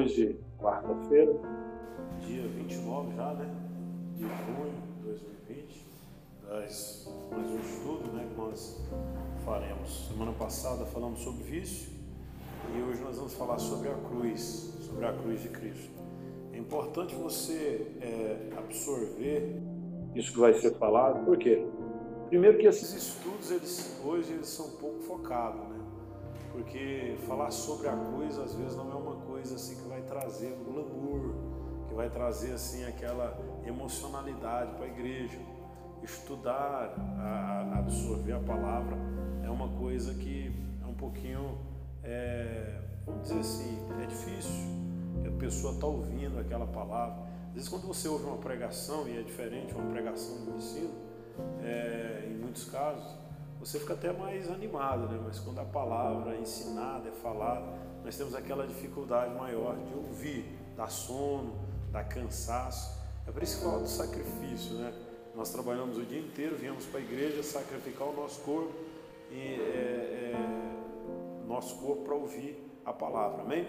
Hoje, quarta-feira. Dia 29 já, né? De junho de 2020. Das, mais um estudo né, que nós faremos. Semana passada falamos sobre vício e hoje nós vamos falar sobre a cruz, sobre a cruz de Cristo. É importante você é, absorver isso que vai ser falado, por quê? Primeiro que esses estudos eles, hoje eles são pouco focados, né? Porque falar sobre a cruz às vezes não é uma coisa assim que vai trazer um glamour, que vai trazer assim aquela emocionalidade para a igreja. Estudar, a, absorver a palavra é uma coisa que é um pouquinho, é, vamos dizer assim, é difícil. A pessoa está ouvindo aquela palavra. Às vezes quando você ouve uma pregação e é diferente uma pregação do ensino, é, em muitos casos, você fica até mais animado, né? Mas quando a palavra é ensinada, é falada, nós temos aquela dificuldade maior de ouvir, dá sono, dá cansaço. É por isso que fala do sacrifício, né? Nós trabalhamos o dia inteiro, viemos para a igreja sacrificar o nosso corpo e é, é, nosso corpo para ouvir a palavra, amém?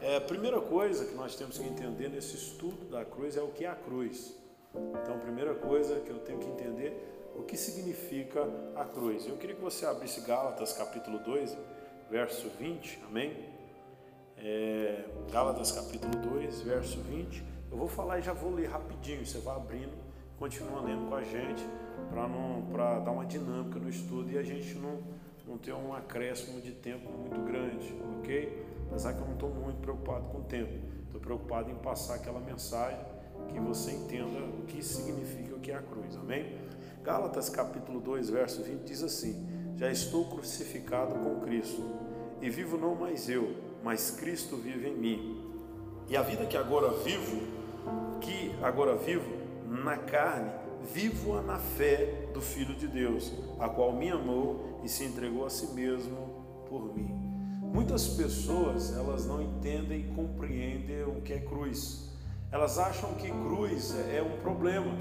É, a primeira coisa que nós temos que entender nesse estudo da cruz é o que é a cruz. Então, a primeira coisa que eu tenho que entender o que significa a cruz. Eu queria que você abrisse Gálatas capítulo 2, verso 20, amém? É, Gálatas capítulo 2, verso 20. Eu vou falar e já vou ler rapidinho, você vai abrindo, continua lendo com a gente, para dar uma dinâmica no estudo e a gente não, não ter um acréscimo de tempo muito grande, ok? Apesar que eu não estou muito preocupado com o tempo, estou preocupado em passar aquela mensagem que você entenda o que significa o que é a cruz, amém? Gálatas capítulo 2, verso 20 diz assim: Já estou crucificado com Cristo, e vivo não mais eu, mas Cristo vive em mim. E a vida que agora vivo, que agora vivo na carne, vivo-a na fé do Filho de Deus, a qual me amou e se entregou a si mesmo por mim. Muitas pessoas, elas não entendem e compreendem o que é cruz. Elas acham que cruz é um problema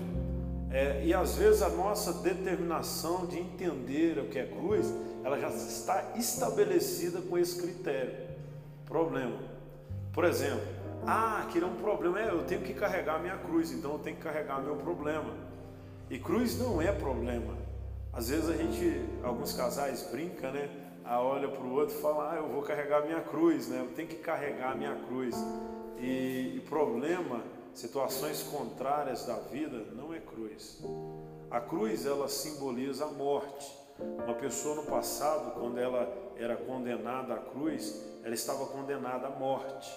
é, e às vezes a nossa determinação de entender o que é cruz, ela já está estabelecida com esse critério. Problema. Por exemplo, ah, aquilo é um problema, é, eu tenho que carregar minha cruz, então eu tenho que carregar meu problema. E cruz não é problema. Às vezes a gente, alguns casais brincam, né? Ah, olha para o outro e fala, ah, eu vou carregar minha cruz, né? Eu tenho que carregar minha cruz. E, e problema situações contrárias da vida não cruz. A cruz ela simboliza a morte. Uma pessoa no passado, quando ela era condenada à cruz, ela estava condenada à morte.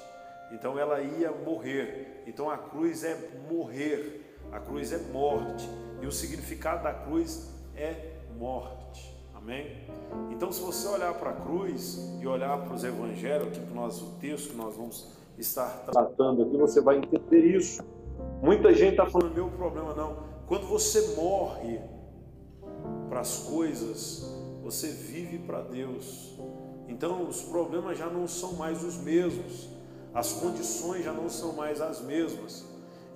Então ela ia morrer. Então a cruz é morrer. A cruz é morte. E o significado da cruz é morte. Amém? Então, se você olhar para a cruz e olhar para os evangelhos, aqui que nós, o texto que nós vamos estar tratando aqui, você vai entender isso. Muita gente está falando, meu problema não. Quando você morre para as coisas, você vive para Deus. Então os problemas já não são mais os mesmos, as condições já não são mais as mesmas.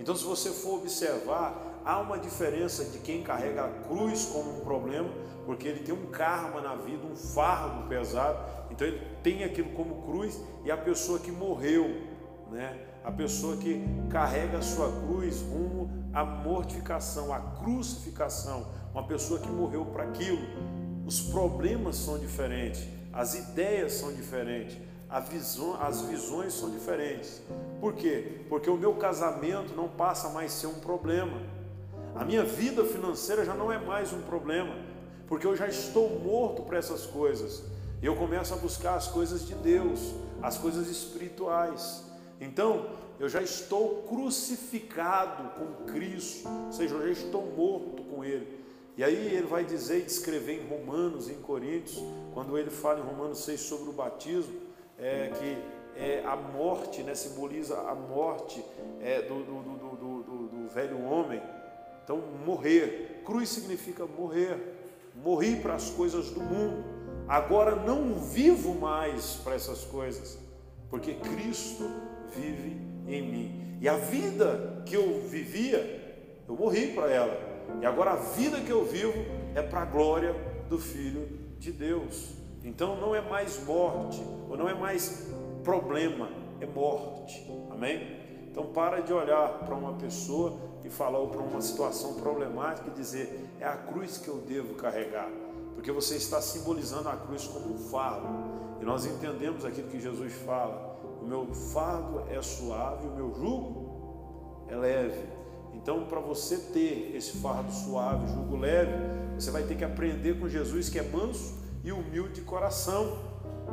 Então, se você for observar, há uma diferença de quem carrega a cruz como um problema, porque ele tem um karma na vida, um fardo pesado, então ele tem aquilo como cruz, e a pessoa que morreu, né? A pessoa que carrega a sua cruz rumo à mortificação, à crucificação, uma pessoa que morreu para aquilo. Os problemas são diferentes, as ideias são diferentes, visão, as visões são diferentes. Por quê? Porque o meu casamento não passa mais a ser um problema. A minha vida financeira já não é mais um problema, porque eu já estou morto para essas coisas. Eu começo a buscar as coisas de Deus, as coisas espirituais. Então, eu já estou crucificado com Cristo, ou seja, eu já estou morto com Ele. E aí ele vai dizer e descrever em Romanos, em Coríntios, quando ele fala em Romanos 6 sobre o batismo, é, que é, a morte né, simboliza a morte é, do, do, do, do, velho homem. Então, morrer, cruz significa morrer, morri para as coisas do mundo, agora não vivo mais para essas coisas, porque Cristo vive em mim. E a vida que eu vivia, eu morri para ela. E agora a vida que eu vivo é para a glória do Filho de Deus. Então não é mais morte, ou não é mais problema, é morte. Amém? Então para de olhar para uma pessoa e falar para uma situação problemática e dizer é a cruz que eu devo carregar, porque você está simbolizando a cruz como um fardo. E nós entendemos aquilo que Jesus fala: o meu fardo é suave, o meu jugo é leve. Então, para você ter esse fardo suave, jugo leve, você vai ter que aprender com Jesus que é manso e humilde de coração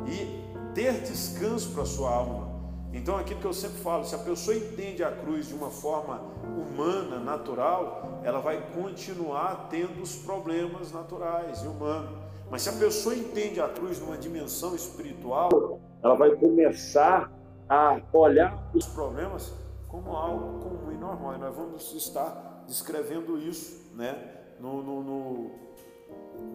e ter descanso para a sua alma. Então, aquilo que eu sempre falo, se a pessoa entende a cruz de uma forma humana, natural, ela vai continuar tendo os problemas naturais e humanos. Mas se a pessoa entende a cruz numa dimensão espiritual, ela vai começar a olhar os problemas como algo comum e normal. E nós vamos estar descrevendo isso né, no, no, no,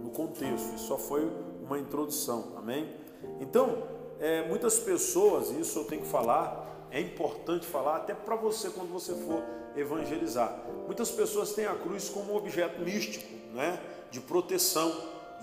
no contexto. Isso só foi uma introdução. Amém? Então, é, muitas pessoas, isso eu tenho que falar, é importante falar até para você quando você for evangelizar. Muitas pessoas têm a cruz como um objeto místico, né, de proteção.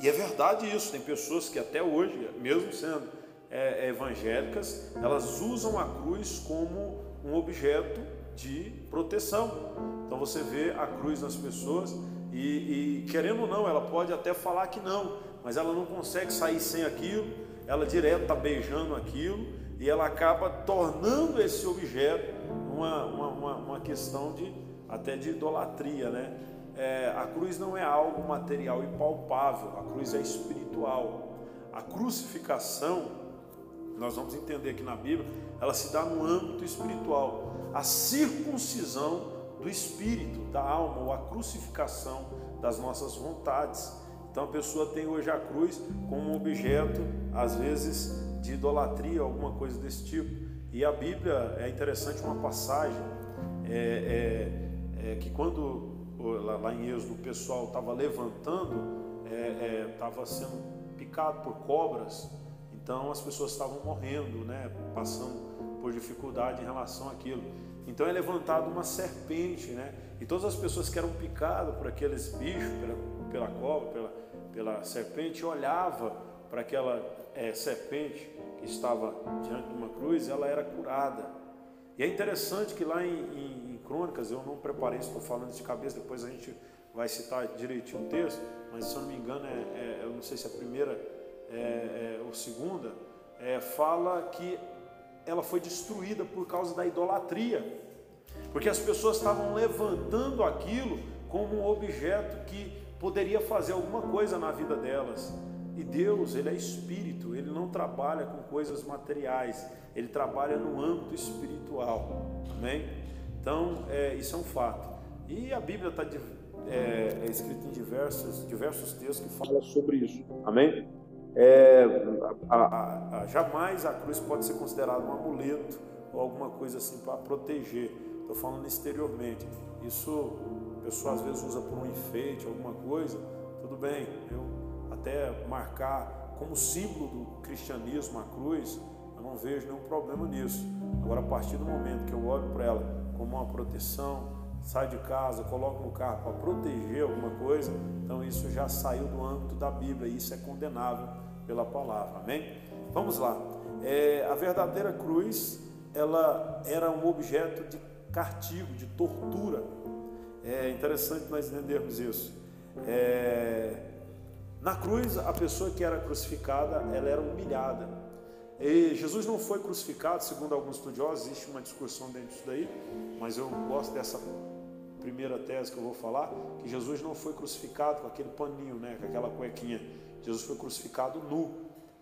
E é verdade isso. Tem pessoas que até hoje, mesmo sendo é, evangélicas, elas usam a cruz como um objeto de proteção. Então você vê a cruz nas pessoas e, e querendo ou não, ela pode até falar que não, mas ela não consegue sair sem aquilo ela direto está beijando aquilo e ela acaba tornando esse objeto uma, uma, uma, uma questão de até de idolatria, né? É, a cruz não é algo material e palpável, a cruz é espiritual. A crucificação, nós vamos entender aqui na Bíblia, ela se dá no âmbito espiritual. A circuncisão do espírito, da alma, ou a crucificação das nossas vontades. Então a pessoa tem hoje a cruz como um objeto, às vezes, de idolatria, alguma coisa desse tipo. E a Bíblia é interessante uma passagem é, é, é que quando lá, em Êxodo o pessoal estava levantando, estava é, é, sendo picado por cobras, então as pessoas estavam morrendo, né, passando por dificuldade em relação àquilo. Então é levantado uma serpente, né? E todas as pessoas que eram picadas por aqueles bichos, pela, pela cobra, pela, pela serpente, olhava para aquela é, serpente que estava diante de uma cruz, ela era curada. E é interessante que lá em, em, em Crônicas, eu não preparei, estou falando de cabeça, depois a gente vai citar direitinho o texto, mas se eu não me engano, é, é eu não sei se é a primeira é, é ou segunda, é, fala que ela foi destruída por causa da idolatria, porque as pessoas estavam levantando aquilo como um objeto que poderia fazer alguma coisa na vida delas. E Deus, Ele é espírito, Ele não trabalha com coisas materiais, Ele trabalha no âmbito espiritual. Amém? Então, é, isso é um fato. E a Bíblia está é, é escrita em diversos, diversos textos que falam sobre isso. Amém? É, a, a, a, jamais a cruz pode ser considerada um amuleto ou alguma coisa assim para proteger. Estou falando exteriormente. Isso a pessoa às vezes usa por um enfeite, alguma coisa. Tudo bem, eu até marcar como símbolo do cristianismo a cruz, eu não vejo nenhum problema nisso. Agora, a partir do momento que eu olho para ela como uma proteção, sai de casa, coloco no carro para proteger alguma coisa, então isso já saiu do âmbito da Bíblia e isso é condenável pela palavra. Amém? Vamos lá. É, a verdadeira cruz, ela era um objeto de castigo, de tortura. É interessante nós entendermos isso. É, na cruz, a pessoa que era crucificada, ela era humilhada. E Jesus não foi crucificado, segundo alguns estudiosos, existe uma discussão dentro disso daí, mas eu gosto dessa primeira tese que eu vou falar, que Jesus não foi crucificado com aquele paninho, né, com aquela cuequinha. Jesus foi crucificado nu.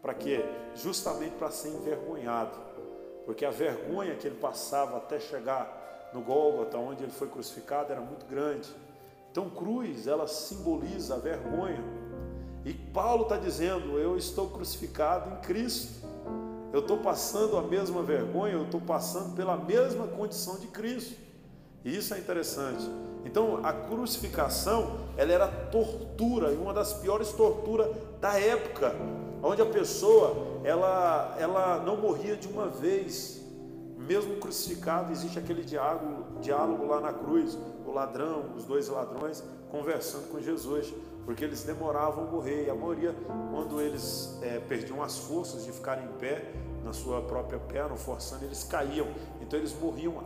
Para quê? Justamente para ser envergonhado. Porque a vergonha que ele passava até chegar no Gólgota, onde ele foi crucificado, era muito grande. Então, cruz, ela simboliza a vergonha e Paulo está dizendo: Eu estou crucificado em Cristo. Eu estou passando a mesma vergonha, eu estou passando pela mesma condição de Cristo. E isso é interessante. Então, a crucificação, ela era tortura, e uma das piores torturas da época, onde a pessoa, ela, ela não morria de uma vez. Mesmo crucificado, existe aquele diálogo, diálogo lá na cruz, o ladrão, os dois ladrões conversando com Jesus. porque eles demoravam a morrer. E a maioria, quando eles é, perdiam as forças de ficar em pé, na sua própria perna, forçando, eles caíam. Então eles morriam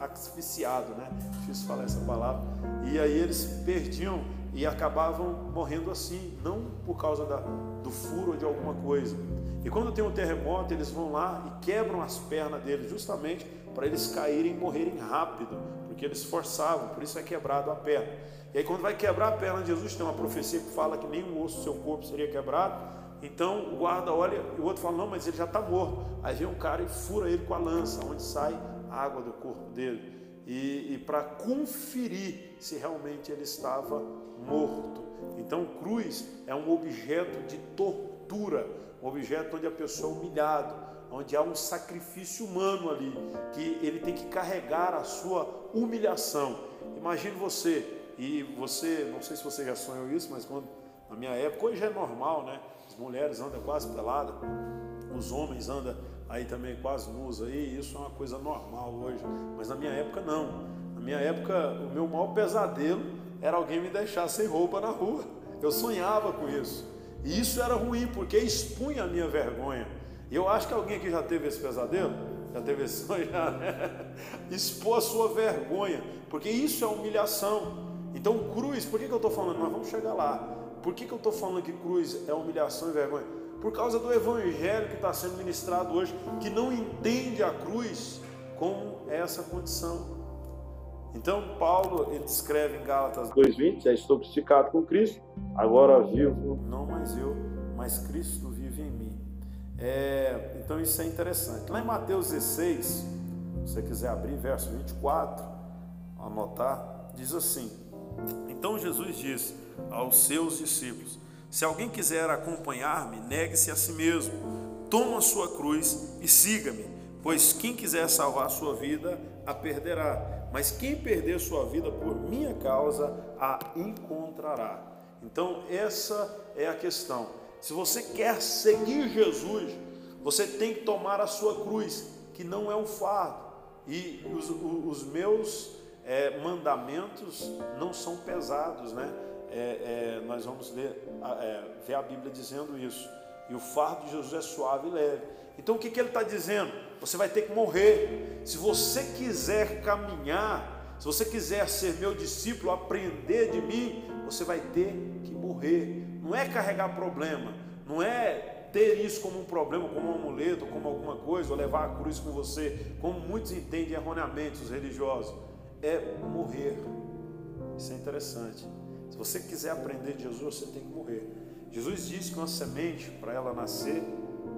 asfixiados, né? Difícil falar essa palavra. E aí eles perdiam e acabavam morrendo assim, não por causa da, do furo ou de alguma coisa. E quando tem um terremoto, eles vão lá e quebram as pernas deles, justamente para eles caírem e morrerem rápido, porque eles forçavam, por isso é quebrado a perna. E aí, quando vai quebrar a perna de Jesus, tem uma profecia que fala que nenhum osso do seu corpo seria quebrado. Então o guarda olha e o outro fala: Não, mas ele já está morto. Aí vem um cara e fura ele com a lança, onde sai a água do corpo dele. E, e para conferir se realmente ele estava morto. Então, cruz é um objeto de tortura, um objeto onde a pessoa é humilhada, onde há um sacrifício humano ali, que ele tem que carregar a sua humilhação. Imagine você, e você, não sei se você já sonhou isso, mas quando na minha época, hoje é normal, né? Mulheres andam quase peladas, os homens andam aí também quase nus aí, isso é uma coisa normal hoje. Mas na minha época não. Na minha época, o meu maior pesadelo era alguém me deixar sem roupa na rua. Eu sonhava com isso. E isso era ruim, porque expunha a minha vergonha. E eu acho que alguém aqui já teve esse pesadelo, já teve esse sonho, já, né? A sua vergonha, porque isso é humilhação. Então, cruz, por que, que eu estou falando? Nós vamos chegar lá. Por que, que eu estou falando que cruz é humilhação e vergonha? Por causa do evangelho que está sendo ministrado hoje, que não entende a cruz como essa condição. Então, Paulo, ele descreve em Gálatas 2,20: Já estou crucificado com Cristo, agora vivo. Não mais eu, mas Cristo vive em mim. É, então, isso é interessante. Lá em Mateus 16, se você quiser abrir, verso 24, anotar, diz assim: Então Jesus disse aos seus discípulos: Se alguém quiser acompanhar-me, negue-se a si mesmo, toma a sua cruz e siga-me, pois quem quiser salvar sua vida, a perderá mas quem perder sua vida por minha causa a encontrará. Então, essa é a questão. Se você quer seguir Jesus, você tem que tomar a sua cruz, que não é um fardo. E os, os meus é, mandamentos não são pesados, né? É, é, nós vamos ler, é, ver a Bíblia dizendo isso. E o fardo de Jesus é suave e leve. Então o que, que ele está dizendo? Você vai ter que morrer. Se você quiser caminhar, se você quiser ser meu discípulo, aprender de mim, você vai ter que morrer. Não é carregar problema, não é ter isso como um problema, como um amuleto, como alguma coisa, ou levar a cruz com você, como muitos entendem erroneamente os religiosos. É morrer. Isso é interessante. Se você quiser aprender de Jesus, você tem que morrer. Jesus disse que uma semente, para ela nascer,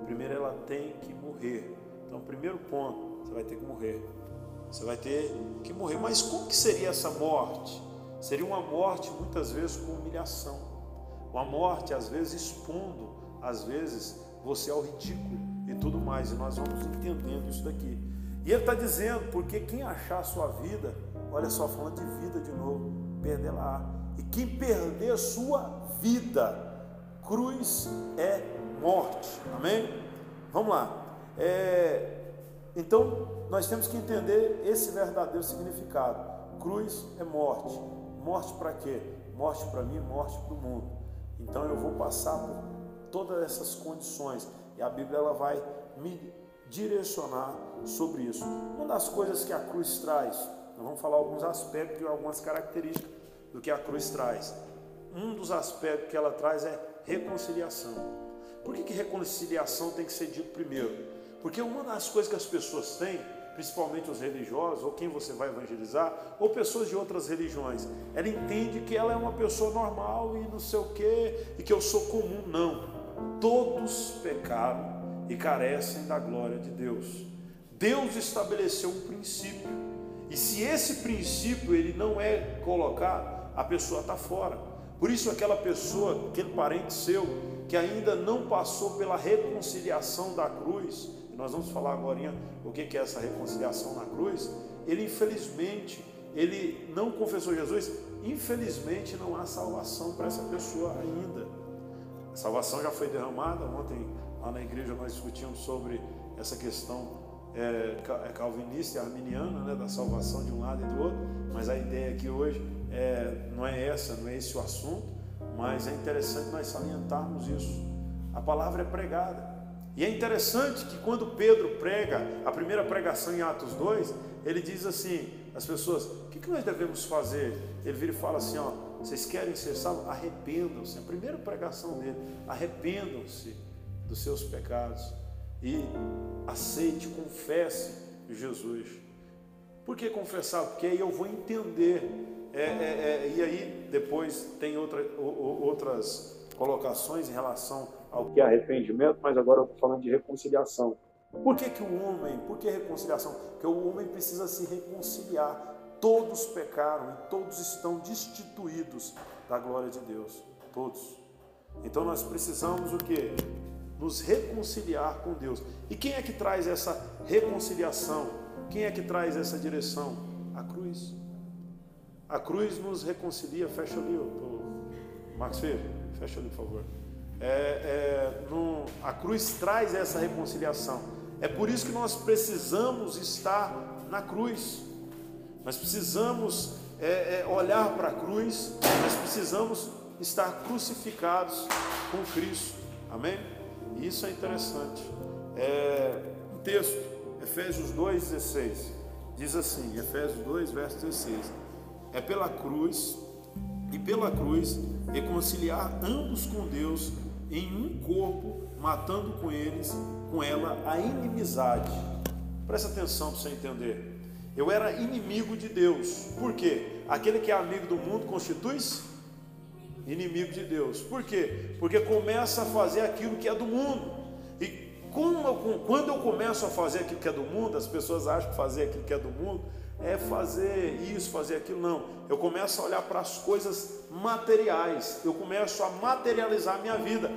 primeiro ela tem que morrer. Então, primeiro ponto, você vai ter que morrer. Você vai ter que morrer. Mas como que seria essa morte? Seria uma morte muitas vezes com humilhação. Uma morte às vezes expondo, às vezes você ao ridículo e tudo mais. E nós vamos entendendo isso daqui. E ele está dizendo, porque quem achar a sua vida, olha só, falando de vida de novo, perder lá. E quem perder sua vida, cruz é morte. Amém? Vamos lá. É, então, nós temos que entender esse verdadeiro significado. Cruz é morte. Morte para quê? Morte para mim, morte para o mundo. Então, eu vou passar por todas essas condições e a Bíblia ela vai me direcionar sobre isso. Uma das coisas que a cruz traz, nós vamos falar alguns aspectos e algumas características do que a cruz traz. Um dos aspectos que ela traz é reconciliação. Por que, que reconciliação tem que ser dito primeiro? Porque uma das coisas que as pessoas têm, principalmente os religiosos, ou quem você vai evangelizar, ou pessoas de outras religiões, ela entende que ela é uma pessoa normal e não sei o quê, e que eu sou comum. Não. Todos pecaram e carecem da glória de Deus. Deus estabeleceu um princípio. E se esse princípio ele não é colocado, a pessoa está fora. Por isso aquela pessoa, aquele parente seu, que ainda não passou pela reconciliação da cruz, e nós vamos falar agora o que é essa reconciliação na cruz, ele infelizmente, ele não confessou Jesus, infelizmente não há salvação para essa pessoa ainda. A salvação já foi derramada, ontem lá na igreja nós discutimos sobre essa questão é, é, calvinista e arminiana, né, da salvação de um lado e do outro, mas a ideia aqui hoje é, não é essa, não é esse o assunto. mas é interessante nós salientarmos isso. A palavra é pregada. E é interessante que quando Pedro prega, a primeira pregação em Atos 2, ele diz assim: as pessoas, o que nós devemos fazer? Ele vira e fala assim: ó, vocês querem ser salvos? Arrependam-se. A primeira pregação dele: arrependam-se dos seus pecados e aceite, confesse Jesus. Por que confessar? Porque aí eu vou entender. É, é, é, e aí depois tem outra, outras colocações em relação ao que é arrependimento, mas agora eu estou falando de reconciliação. Por que, que o homem, por que reconciliação? Porque o homem precisa se reconciliar. Todos pecaram e todos estão destituídos da glória de Deus. Todos. Então nós precisamos o que? Nos reconciliar com Deus. E quem é que traz essa reconciliação? Quem é que traz essa direção? A cruz. A cruz nos reconcilia. Fecha ali, o Max Feira. Fecha ali, por favor. É, é, no, a cruz traz essa reconciliação. É por isso que nós precisamos estar na cruz. Nós precisamos é, é, olhar para a cruz, nós precisamos estar crucificados com Cristo. Amém? Isso é interessante. É, um texto, Efésios 2,16, diz assim: Efésios 2, verso 16: É pela cruz e pela cruz reconciliar ambos com Deus em um corpo, matando com eles, com ela, a inimizade. Presta atenção para você entender. Eu era inimigo de Deus. Por quê? Aquele que é amigo do mundo constitui-se inimigo de Deus. Por quê? Porque começa a fazer aquilo que é do mundo. E eu, quando eu começo a fazer aquilo que é do mundo, as pessoas acham que fazer aquilo que é do mundo é fazer isso, fazer aquilo. Não. Eu começo a olhar para as coisas materiais. Eu começo a materializar a minha vida.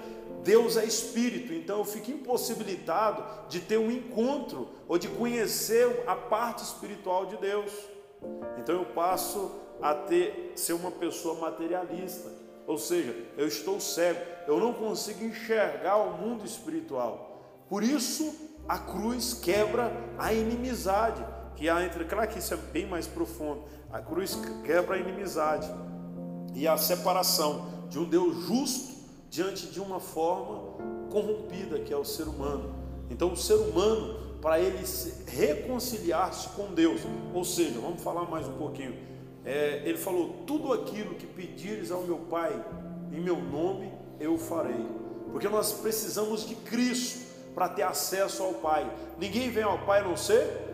Deus é espírito, então eu fico impossibilitado de ter um encontro ou de conhecer a parte espiritual de Deus. Então eu passo a ter ser uma pessoa materialista, ou seja, eu estou cego, eu não consigo enxergar o mundo espiritual. Por isso a cruz quebra a inimizade que há entre, claro que isso é bem mais profundo. A cruz quebra a inimizade e a separação de um Deus justo diante de uma forma corrompida que é o ser humano. Então, o ser humano, para ele reconciliar-se com Deus, ou seja, vamos falar mais um pouquinho. É, ele falou: Tudo aquilo que pedires ao meu Pai, em meu nome, eu farei. Porque nós precisamos de Cristo para ter acesso ao Pai. Ninguém vem ao Pai a não ser.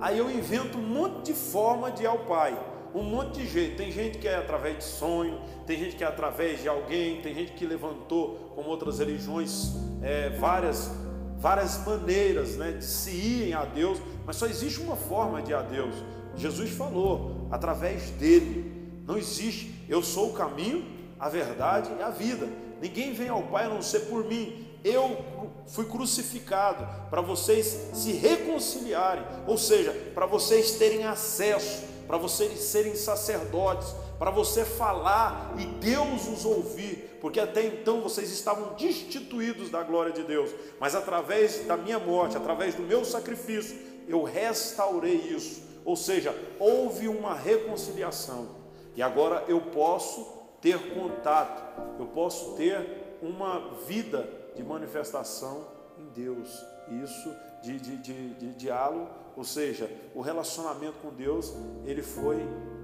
Aí eu invento um monte de forma de ir ao Pai um monte de jeito. Tem gente que é através de sonho, tem gente que é através de alguém, tem gente que levantou, como outras religiões, é, várias, várias maneiras né, de se irem a Deus, mas só existe uma forma de ir a Deus. Jesus falou, através dele. Não existe, eu sou o caminho, a verdade e a vida. Ninguém vem ao Pai a não ser por mim. Eu fui crucificado para vocês se reconciliarem, ou seja, para vocês terem acesso para vocês serem sacerdotes, para você falar e Deus os ouvir, porque até então vocês estavam destituídos da glória de Deus, mas através da minha morte, através do meu sacrifício, eu restaurei isso. Ou seja, houve uma reconciliação, e agora eu posso ter contato, eu posso ter uma vida de manifestação em Deus, isso de, de, de, de diálogo ou seja, o relacionamento com Deus ele foi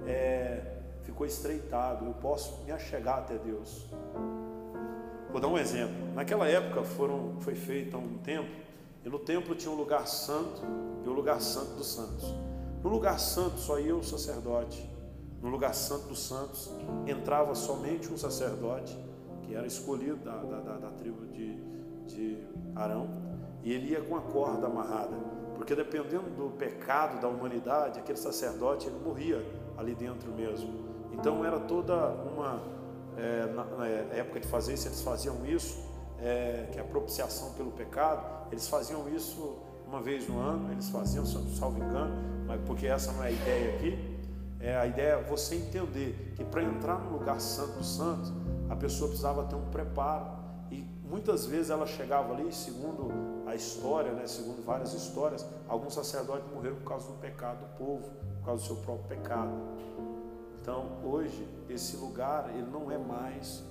é, ficou estreitado. Eu posso me achegar até Deus. Vou dar um exemplo. Naquela época foram, foi feito um templo e no templo tinha um lugar santo e o um lugar santo dos santos. No lugar santo só ia o sacerdote. No lugar santo dos santos entrava somente um sacerdote era escolhido da, da, da, tribo de, de Arão e ele ia com a corda amarrada. Porque dependendo do pecado da humanidade, aquele sacerdote ele morria ali dentro mesmo. Então era toda uma é, na, na, época de fazer isso, eles faziam isso, é, que é a propiciação pelo pecado, eles faziam isso uma vez no ano, eles faziam, salvo engano, mas porque essa não é a ideia aqui. É, a ideia é você entender que para entrar no lugar santo dos santos, a pessoa precisava ter um preparo. E muitas vezes ela chegava ali, segundo a história, né, segundo várias histórias, alguns sacerdotes morreram por causa do pecado do povo, por causa do seu próprio pecado. Então, hoje, esse lugar ele não é mais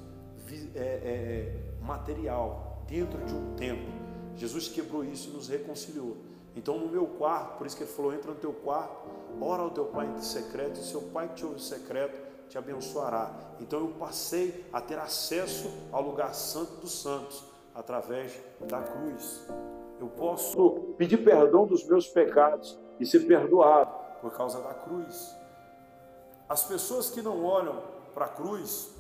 é, é, é, material, dentro de um templo. Jesus quebrou isso e nos reconciliou. Então, no meu quarto, por isso que ele falou: entra no teu quarto, ora ao teu pai em secreto, e seu pai que te ouve secreto te abençoará. Então, eu passei a ter acesso ao lugar santo dos santos através da cruz. Eu posso pedir perdão dos meus pecados e ser perdoado por causa da cruz. As pessoas que não olham para a cruz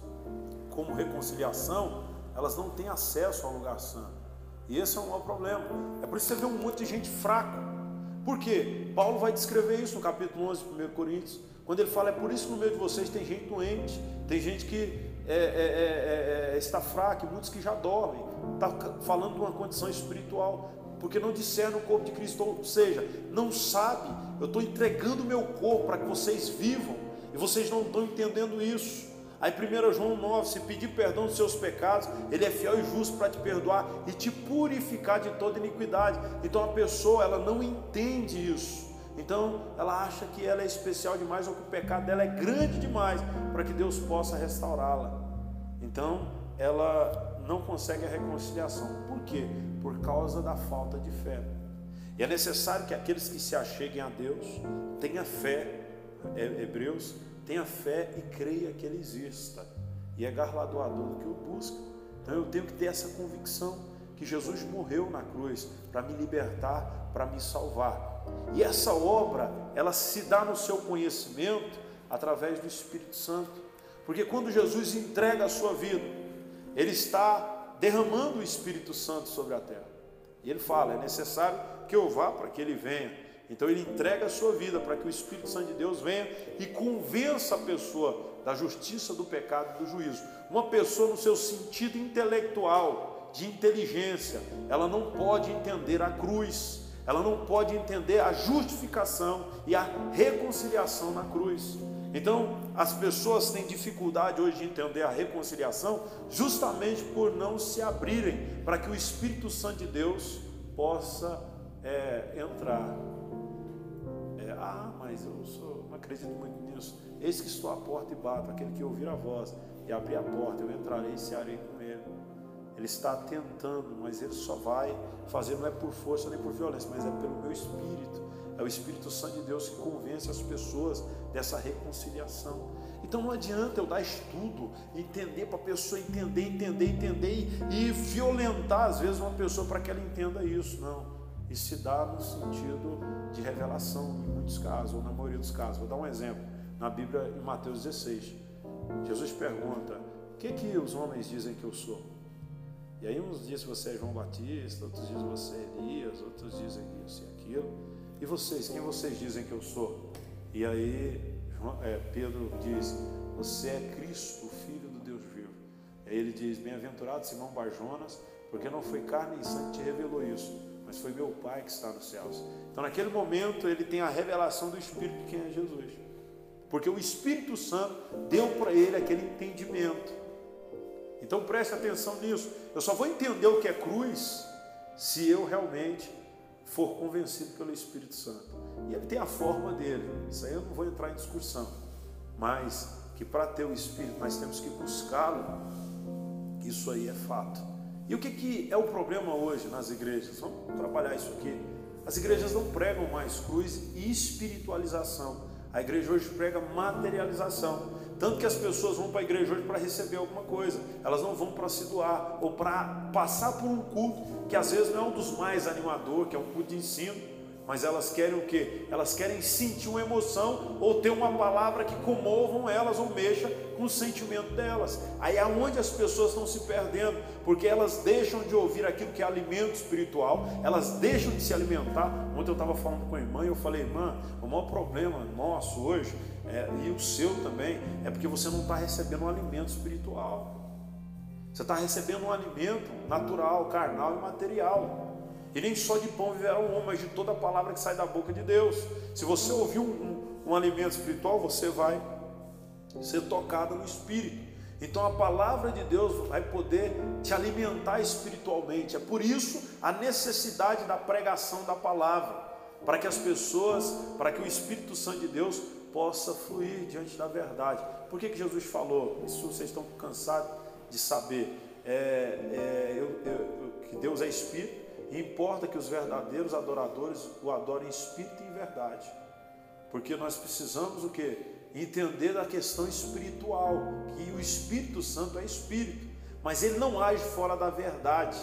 como reconciliação, elas não têm acesso ao lugar santo. E esse é um maior problema. É por isso que você vê um monte de gente fraca. Por quê? Paulo vai descrever isso no capítulo 11 de 1 Coríntios, quando ele fala: é por isso que no meio de vocês tem gente doente, tem gente que é, é, é, é, é está fraca, muitos que já dormem. Está falando de uma condição espiritual, porque não disseram o corpo de Cristo, ou seja, não sabe. Eu estou entregando o meu corpo para que vocês vivam, e vocês não estão entendendo isso. Aí 1 João 9, se pedir perdão dos seus pecados, Ele é fiel e justo para te perdoar e te purificar de toda iniquidade. Então a pessoa ela não entende isso. Então ela acha que ela é especial demais ou que o pecado dela é grande demais para que Deus possa restaurá-la. Então ela não consegue a reconciliação. Por quê? Por causa da falta de fé. E é necessário que aqueles que se acheguem a Deus tenham fé. É, Hebreus tenha fé e creia que Ele exista. E é galardoador do que o busca. Então eu tenho que ter essa convicção que Jesus morreu na cruz para me libertar, para me salvar. E essa obra, ela se dá no seu conhecimento através do Espírito Santo. Porque quando Jesus entrega a sua vida, ele está derramando o Espírito Santo sobre a terra. E ele fala: é necessário que eu vá para que ele venha. Então ele entrega a sua vida para que o Espírito Santo de Deus venha e convença a pessoa da justiça, do pecado e do juízo. Uma pessoa no seu sentido intelectual, de inteligência, ela não pode entender a cruz, ela não pode entender a justificação e a reconciliação na cruz. Então, as pessoas têm dificuldade hoje de entender a reconciliação justamente por não se abrirem para que o Espírito Santo de Deus possa é, entrar ah, mas eu sou, não acredito muito nisso. Eis que estou à porta e bato, aquele que ouvir a voz e abrir a porta, eu entrarei e cearei com ele. Está tentando, mas ele só vai fazer, não é por força nem por violência, mas é pelo meu espírito. É o Espírito Santo de Deus que convence as pessoas dessa reconciliação. Então não adianta eu dar estudo, entender para a pessoa entender, entender, entender e, violentar às vezes uma pessoa para que ela entenda isso. Não. E se dá no sentido de revelação, em muitos casos, ou na maioria dos casos. Vou dar um exemplo. Na Bíblia, em Mateus 16, Jesus pergunta: O que, que os homens dizem que eu sou? E aí, uns que você é João Batista, outros dizem que você é Elias, outros dizem isso e aquilo. E vocês, quem vocês dizem que eu sou? E aí, é, Pedro diz: Você é Cristo, Filho do Deus vivo. Aí ele diz: Bem-aventurado Simão Barjonas, porque não foi carne e sangue que te revelou isso mas foi meu Pai que está nos céus. Então, naquele momento, ele tem a revelação do Espírito de quem é Jesus, porque o Espírito Santo deu para ele aquele entendimento. Então, preste atenção nisso. Eu só vou entender o que é cruz se eu realmente for convencido pelo Espírito Santo. E ele tem a forma dele, isso aí eu não vou entrar em discussão, mas que para ter o Espírito nós temos que buscá-lo, isso aí é fato. E o que, que é o problema hoje nas igrejas? Vamos trabalhar isso aqui. As igrejas não pregam mais cruz e espiritualização. A igreja hoje prega materialização. Tanto que as pessoas vão para a igreja hoje para receber alguma coisa. Elas não vão para se doar ou para passar por um culto que às vezes não é um dos mais animador, que é um culto de ensino, mas elas querem o que? Elas querem sentir uma emoção ou ter uma palavra que comovam elas ou mexa com o sentimento delas. Aí é onde as pessoas estão se perdendo, porque elas deixam de ouvir aquilo que é alimento espiritual, elas deixam de se alimentar. Ontem eu estava falando com a irmã e eu falei, irmã, o maior problema nosso hoje, é, e o seu também, é porque você não está recebendo um alimento espiritual. Você está recebendo um alimento natural, carnal e material. E nem só de pão viverá o homem, mas de toda a palavra que sai da boca de Deus. Se você ouvir um, um, um alimento espiritual, você vai ser tocado no espírito. Então a palavra de Deus vai poder te alimentar espiritualmente. É por isso a necessidade da pregação da palavra, para que as pessoas, para que o Espírito Santo de Deus possa fluir diante da verdade. Por que, que Jesus falou? Isso vocês estão cansados de saber. É, é, eu, eu, que Deus é Espírito e importa que os verdadeiros adoradores o adorem em Espírito e em verdade. Porque nós precisamos o que? Entender da questão espiritual, que o Espírito Santo é Espírito, mas ele não age fora da verdade.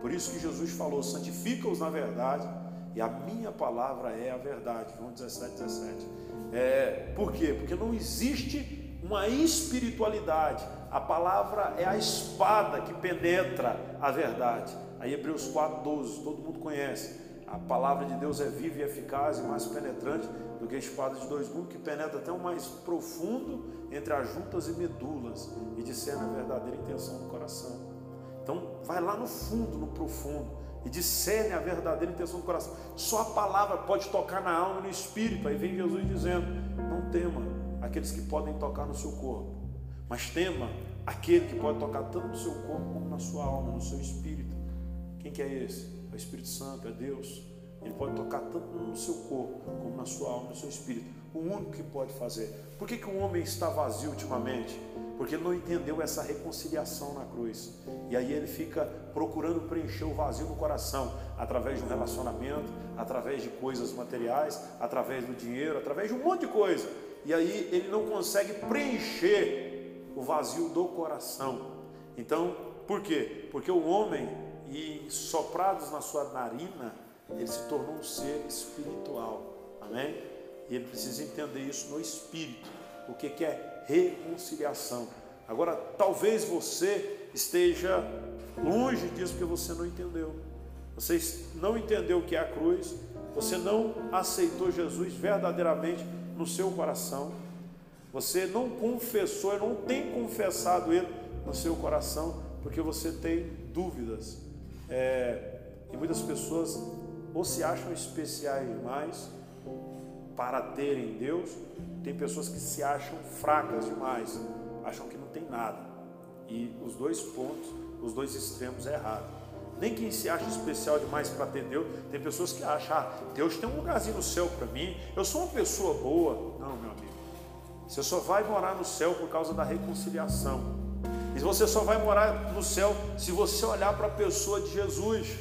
Por isso que Jesus falou: santifica-os na verdade, e a minha palavra é a verdade. João 17, 17. É, por quê? Porque não existe uma espiritualidade. A palavra é a espada que penetra a verdade. Aí Hebreus 4, 12, todo mundo conhece. A palavra de Deus é viva e eficaz e mais penetrante do que a espada de dois gumes, que penetra até o mais profundo entre as juntas e medulas e discerne a verdadeira intenção do coração. Então, vai lá no fundo, no profundo e discerne a verdadeira intenção do coração. Só a palavra pode tocar na alma e no espírito. Aí vem Jesus dizendo: Não tema aqueles que podem tocar no seu corpo, mas tema aquele que pode tocar tanto no seu corpo como na sua alma, no seu espírito. Quem que é esse? É o Espírito Santo, é Deus. Ele pode tocar tanto no seu corpo como na sua alma, no seu espírito. O único que pode fazer. Por que, que o homem está vazio ultimamente? Porque ele não entendeu essa reconciliação na cruz. E aí ele fica procurando preencher o vazio no coração, através de um relacionamento, através de coisas materiais, através do dinheiro, através de um monte de coisa. E aí ele não consegue preencher o vazio do coração. Então, por quê? Porque o homem, e soprados na sua narina, ele se tornou um ser espiritual. Amém? E ele precisa entender isso no espírito. O que, é reconciliação? Agora, talvez você esteja longe disso porque você não entendeu. Você não entendeu o que é a cruz, você não aceitou Jesus verdadeiramente no seu coração, você não confessou, não tem confessado Ele no seu coração, porque você tem dúvidas. É, e muitas pessoas ou se acham especiais demais para terem Deus, tem pessoas que se acham fracas demais, acham que não tem nada. E os dois pontos, os dois extremos é errado. Nem quem se acha especial demais para ter Deus, tem pessoas que acham, ah, Deus tem um lugarzinho no céu para mim, eu sou uma pessoa boa. Não, meu amigo. Você só vai morar no céu por causa da reconciliação. E você só vai morar no céu se você olhar para a pessoa de Jesus.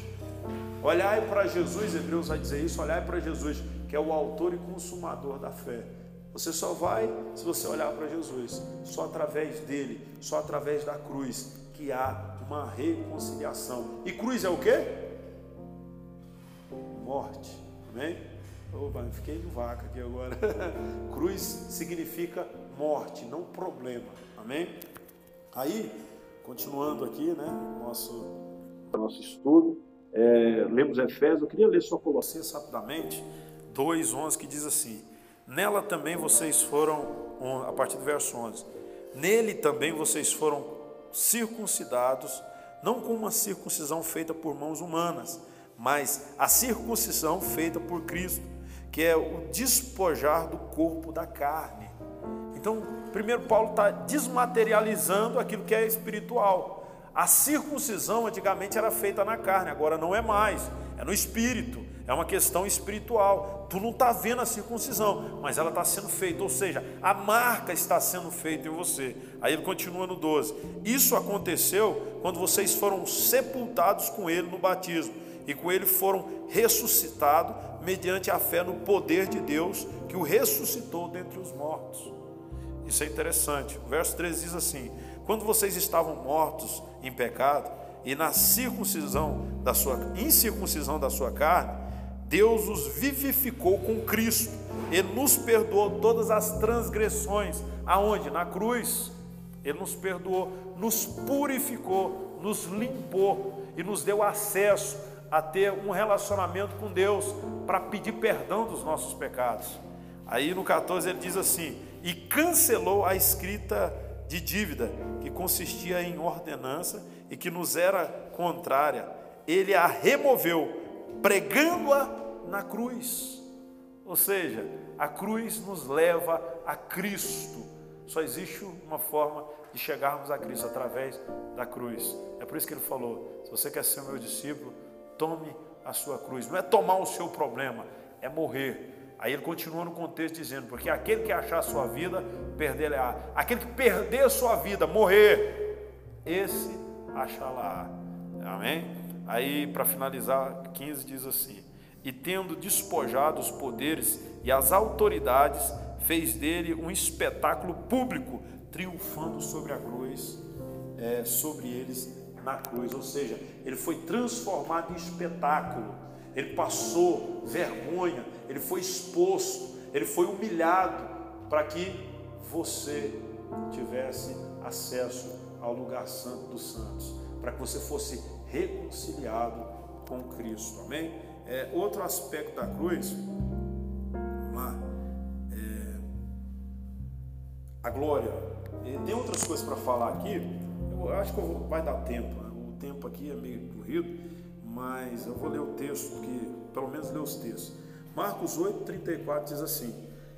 Olhai para Jesus, Hebreus vai dizer isso, olhai para Jesus, que é o autor e consumador da fé. Você só vai se você olhar para Jesus, só através dele, só através da cruz, que há uma reconciliação. E cruz é o que? Morte. Amém? Opa, fiquei no vaca aqui agora. cruz significa morte, não problema. Amém? Aí, continuando aqui, né? Nosso, nosso estudo é, lemos Efésios, eu queria ler só Colossenses rapidamente, 2,11, que diz assim: Nela também vocês foram, a partir do verso 11, nele também vocês foram circuncidados, não com uma circuncisão feita por mãos humanas, mas a circuncisão feita por Cristo, que é o despojar do corpo da carne. Então, primeiro Paulo está desmaterializando aquilo que é espiritual. A circuncisão antigamente era feita na carne, agora não é mais, é no espírito, é uma questão espiritual. Tu não está vendo a circuncisão, mas ela está sendo feita, ou seja, a marca está sendo feita em você. Aí ele continua no 12: Isso aconteceu quando vocês foram sepultados com ele no batismo, e com ele foram ressuscitados mediante a fé no poder de Deus que o ressuscitou dentre os mortos. Isso é interessante. O verso 13 diz assim: quando vocês estavam mortos em pecado e na circuncisão da sua incircuncisão da sua carne, Deus os vivificou com Cristo. Ele nos perdoou todas as transgressões. Aonde? Na cruz. Ele nos perdoou, nos purificou, nos limpou e nos deu acesso a ter um relacionamento com Deus para pedir perdão dos nossos pecados. Aí no 14 ele diz assim: e cancelou a escrita de dívida que consistia em ordenança e que nos era contrária. Ele a removeu, pregando-a na cruz. Ou seja, a cruz nos leva a Cristo. Só existe uma forma de chegarmos a Cristo através da cruz. É por isso que ele falou: se você quer ser meu discípulo, tome a sua cruz. Não é tomar o seu problema, é morrer. Aí ele continua no contexto dizendo: porque aquele que achar a sua vida, perder-á. Aquele que perder a sua vida, morrer, esse achará. Amém? Aí, para finalizar, 15 diz assim: E tendo despojado os poderes e as autoridades, fez dele um espetáculo público, triunfando sobre a cruz, é, sobre eles na cruz. Ou seja, ele foi transformado em espetáculo, ele passou vergonha, ele foi exposto, ele foi humilhado para que você tivesse acesso ao lugar santo dos santos, para que você fosse reconciliado com Cristo. Amém? É, outro aspecto da cruz, vamos lá, é, a glória. E tem outras coisas para falar aqui. Eu acho que vou, vai dar tempo. Né? O tempo aqui é meio corrido, mas eu vou ler o texto, porque pelo menos ler os textos. Marcos 8, 34 diz assim: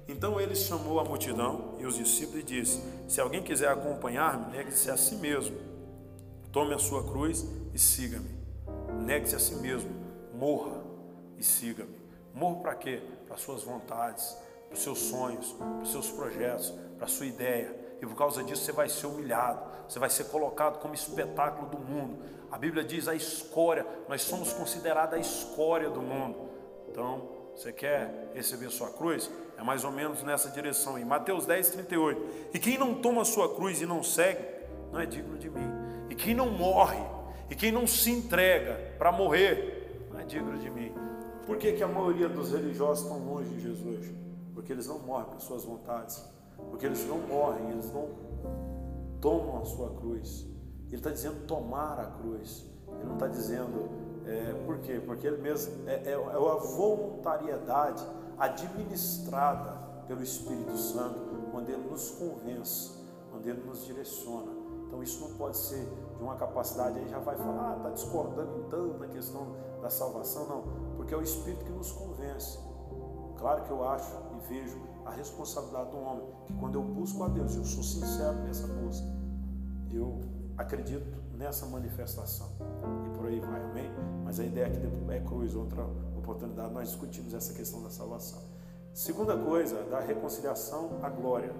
Então ele chamou a multidão e os discípulos e disse: Se alguém quiser acompanhar-me, negue-se a si mesmo, tome a sua cruz e siga-me. Negue-se a si mesmo, morra e siga-me. Morra para quê? Para suas vontades, para os seus sonhos, para os seus projetos, para a sua ideia. E por causa disso você vai ser humilhado, você vai ser colocado como espetáculo do mundo. A Bíblia diz a escória, nós somos considerados a escória do mundo. Então, você quer receber sua cruz? É mais ou menos nessa direção. Em Mateus 10, 38. E quem não toma sua cruz e não segue, não é digno de mim. E quem não morre, e quem não se entrega para morrer, não é digno de mim. Por que, que a maioria dos religiosos estão longe de Jesus? Porque eles não morrem por suas vontades. Porque eles não morrem, eles não tomam a sua cruz. Ele está dizendo tomar a cruz. Ele não está dizendo é, por quê? Porque ele mesmo é, é, é a voluntariedade administrada pelo Espírito Santo, quando ele nos convence, quando ele nos direciona. Então isso não pode ser de uma capacidade, aí já vai falar, ah, está discordando então na questão da salvação, não, porque é o Espírito que nos convence. Claro que eu acho e vejo a responsabilidade do homem, que quando eu busco a Deus, eu sou sincero nessa busca, eu acredito nessa manifestação. E por aí vai, amém? Mas a ideia é que é cruz, outra oportunidade, nós discutimos essa questão da salvação. Segunda coisa, da reconciliação à glória.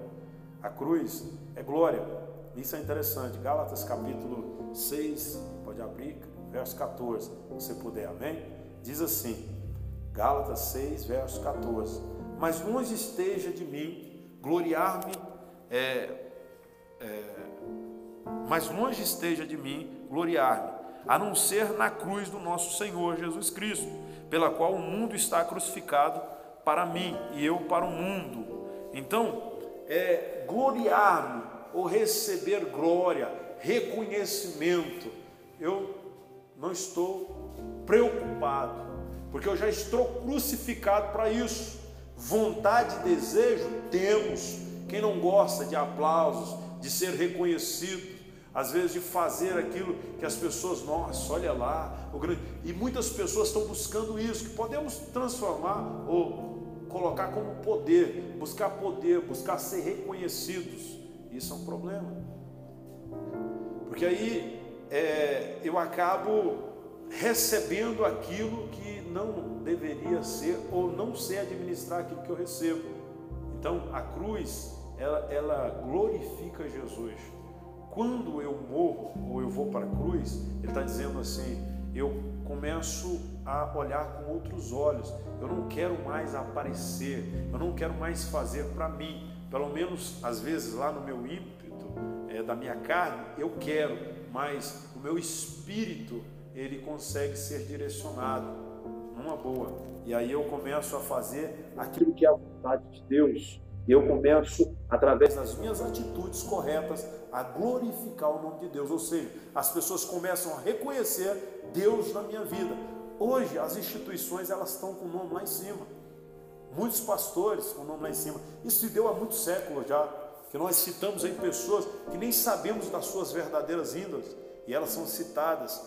A cruz é glória. Isso é interessante. Gálatas capítulo 6, pode abrir, verso 14, se você puder, amém? Diz assim, Gálatas 6, verso 14. Mas longe esteja de mim gloriar-me é, é, mas longe esteja de mim gloriar-me, a não ser na cruz do nosso Senhor Jesus Cristo, pela qual o mundo está crucificado para mim e eu para o mundo. Então, é gloriar-me ou receber glória, reconhecimento. Eu não estou preocupado, porque eu já estou crucificado para isso. Vontade e desejo temos. Quem não gosta de aplausos, de ser reconhecido, às vezes de fazer aquilo que as pessoas, nossa, olha lá, o grande... e muitas pessoas estão buscando isso, que podemos transformar ou colocar como poder, buscar poder, buscar ser reconhecidos. Isso é um problema, porque aí é, eu acabo recebendo aquilo que não deveria ser ou não sei administrar aquilo que eu recebo. Então a cruz ela, ela glorifica Jesus. Quando eu morro ou eu vou para a cruz, ele está dizendo assim: eu começo a olhar com outros olhos, eu não quero mais aparecer, eu não quero mais fazer para mim, pelo menos às vezes lá no meu ímpeto é, da minha carne, eu quero, mas o meu espírito ele consegue ser direcionado numa boa, e aí eu começo a fazer aquilo que é a vontade de Deus eu começo, através das minhas atitudes corretas, a glorificar o nome de Deus. Ou seja, as pessoas começam a reconhecer Deus na minha vida. Hoje, as instituições elas estão com o nome lá em cima. Muitos pastores com o nome lá em cima. Isso se deu há muitos séculos já. Que nós citamos aí pessoas que nem sabemos das suas verdadeiras índoles. E elas são citadas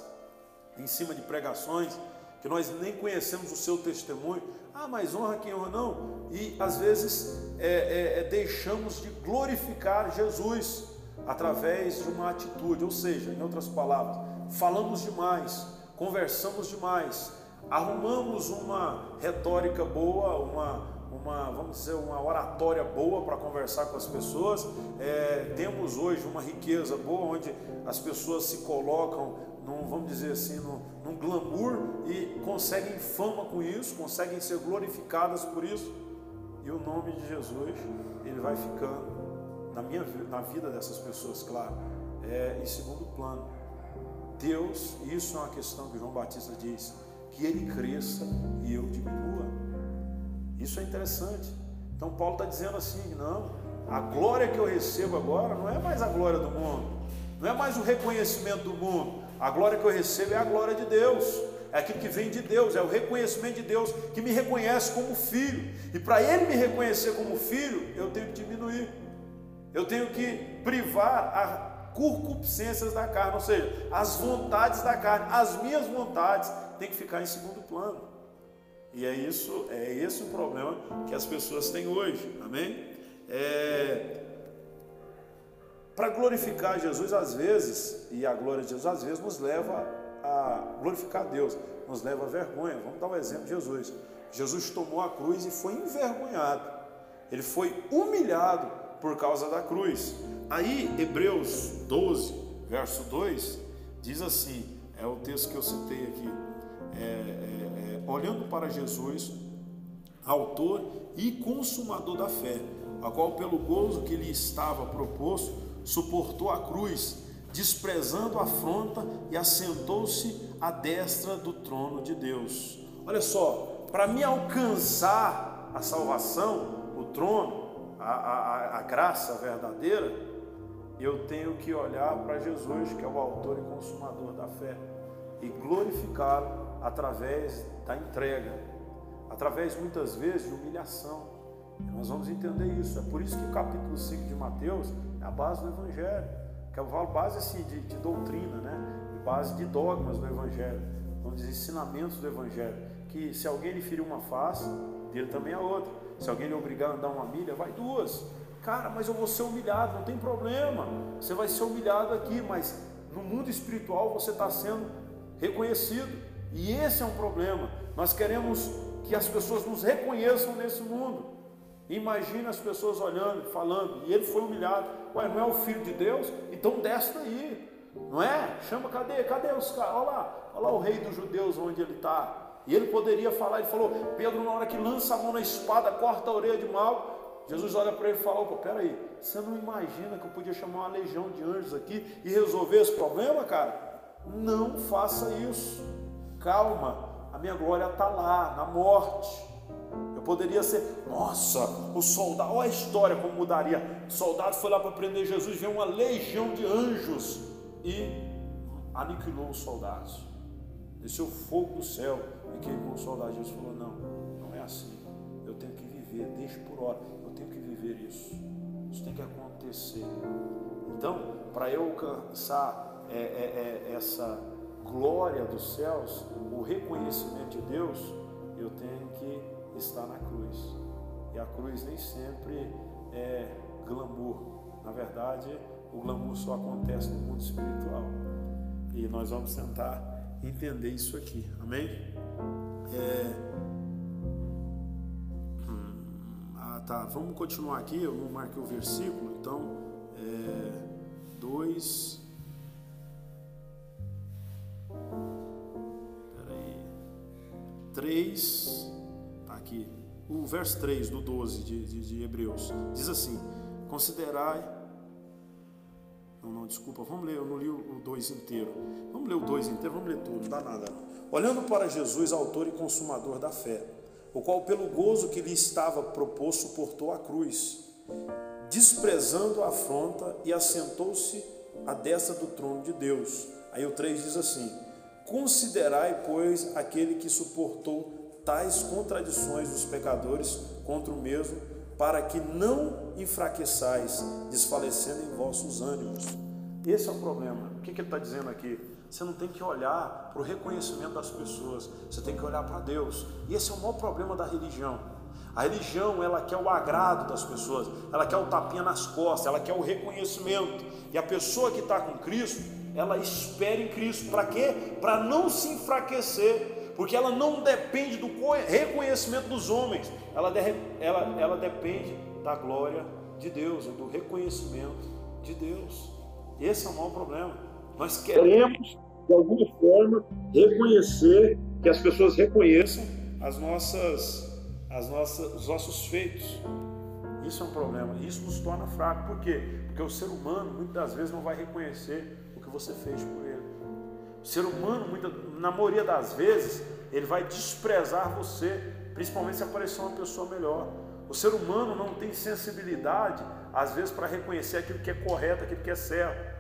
em cima de pregações que nós nem conhecemos o seu testemunho. Ah, mas honra quem honra não. E às vezes é, é, é, deixamos de glorificar Jesus através de uma atitude, ou seja, em outras palavras, falamos demais, conversamos demais, arrumamos uma retórica boa, uma, uma, vamos dizer, uma oratória boa para conversar com as pessoas. É, temos hoje uma riqueza boa onde as pessoas se colocam, num, vamos dizer assim, num, num glamour e conseguem fama com isso, conseguem ser glorificadas por isso. E o nome de Jesus, ele vai ficando na, minha, na vida dessas pessoas, claro, é em segundo plano. Deus, isso é uma questão que João Batista diz, que ele cresça e eu diminua. Isso é interessante. Então Paulo está dizendo assim, não, a glória que eu recebo agora não é mais a glória do mundo, não é mais o reconhecimento do mundo. A glória que eu recebo é a glória de Deus, é aquilo que vem de Deus, é o reconhecimento de Deus que me reconhece como filho. E para ele me reconhecer como filho, eu tenho que diminuir. Eu tenho que privar as concupiscências da carne, ou seja, as vontades da carne, as minhas vontades têm que ficar em segundo plano. E é isso, é esse o problema que as pessoas têm hoje, amém? É, para glorificar Jesus, às vezes, e a glória de Jesus, às vezes, nos leva a glorificar Deus, nos leva a vergonha. Vamos dar um exemplo de Jesus. Jesus tomou a cruz e foi envergonhado, ele foi humilhado por causa da cruz. Aí, Hebreus 12, verso 2, diz assim: é o texto que eu citei aqui. É, é, é, olhando para Jesus, autor e consumador da fé, a qual, pelo gozo que lhe estava proposto, suportou a cruz, desprezando a afronta e assentou-se à destra do trono de Deus. Olha só, para me alcançar a salvação, o trono, a, a, a graça verdadeira, eu tenho que olhar para Jesus, que é o autor e consumador da fé, e glorificá-lo através da entrega, através muitas vezes de humilhação. E nós vamos entender isso. É por isso que o capítulo 5 de Mateus é a base do Evangelho, que é a base assim, de, de doutrina, né? base de dogmas do Evangelho, vamos dizer, ensinamentos do Evangelho. Que se alguém lhe ferir uma face, dele também a outra. Se alguém lhe obrigar a andar uma milha, vai duas. Cara, mas eu vou ser humilhado, não tem problema. Você vai ser humilhado aqui, mas no mundo espiritual você está sendo reconhecido. E esse é um problema. Nós queremos que as pessoas nos reconheçam nesse mundo. Imagina as pessoas olhando, falando, e ele foi humilhado. Ué, não é o filho de Deus? Então desce daí. Não é? Chama, cadê? Cadê os caras? Olha lá, olha lá o rei dos judeus onde ele está. E ele poderia falar, ele falou, Pedro, na hora que lança a mão na espada, corta a orelha de mal, Jesus olha para ele e fala, opa, peraí, você não imagina que eu podia chamar uma legião de anjos aqui e resolver esse problema, cara? Não faça isso. Calma, a minha glória está lá, na morte. Eu poderia ser, nossa, o soldado, olha a história como mudaria. O soldado foi lá para prender Jesus, veio uma legião de anjos e aniquilou os soldados. Desceu fogo do céu e queimou o soldado. Jesus falou: Não, não é assim. Eu tenho que viver, deixe por hora. Eu tenho que viver isso. Isso tem que acontecer. Então, para eu alcançar é, é, é, essa glória dos céus, o reconhecimento de Deus, eu tenho que estar na cruz. E a cruz nem sempre é glamour. Na verdade, o glamour só acontece no mundo espiritual. E nós vamos tentar entender isso aqui, amém? É... Hum, ah, tá, vamos continuar aqui. Eu não marquei o versículo, então, é... dois. 3, está aqui, o verso 3 do 12 de, de, de Hebreus, diz assim: Considerai. Não, não, desculpa, vamos ler, eu não li o 2 inteiro. Vamos ler o 2 inteiro, vamos ler tudo, não dá nada. Olhando para Jesus, autor e consumador da fé, o qual, pelo gozo que lhe estava proposto, suportou a cruz, desprezando a afronta e assentou-se à destra do trono de Deus. Aí o 3 diz assim: Considerai, pois, aquele que suportou tais contradições dos pecadores contra o mesmo para que não enfraqueçais, desfalecendo em vossos ânimos. Esse é o problema. O que, que ele está dizendo aqui? Você não tem que olhar para o reconhecimento das pessoas, você tem que olhar para Deus. E esse é o maior problema da religião. A religião, ela quer o agrado das pessoas, ela quer o tapinha nas costas, ela quer o reconhecimento. E a pessoa que está com Cristo, ela espera em Cristo. Para quê? Para não se enfraquecer porque ela não depende do reconhecimento dos homens, ela, ela, ela depende da glória de Deus, do reconhecimento de Deus. Esse é o maior problema. Nós queremos, de alguma forma, reconhecer, que as pessoas reconheçam as nossas, as nossas, os nossos feitos. Isso é um problema. Isso nos torna fracos. Por quê? Porque o ser humano, muitas das vezes, não vai reconhecer você fez por ele. O ser humano, muita, na maioria das vezes, ele vai desprezar você, principalmente se aparecer uma pessoa melhor. O ser humano não tem sensibilidade, às vezes, para reconhecer aquilo que é correto, aquilo que é certo.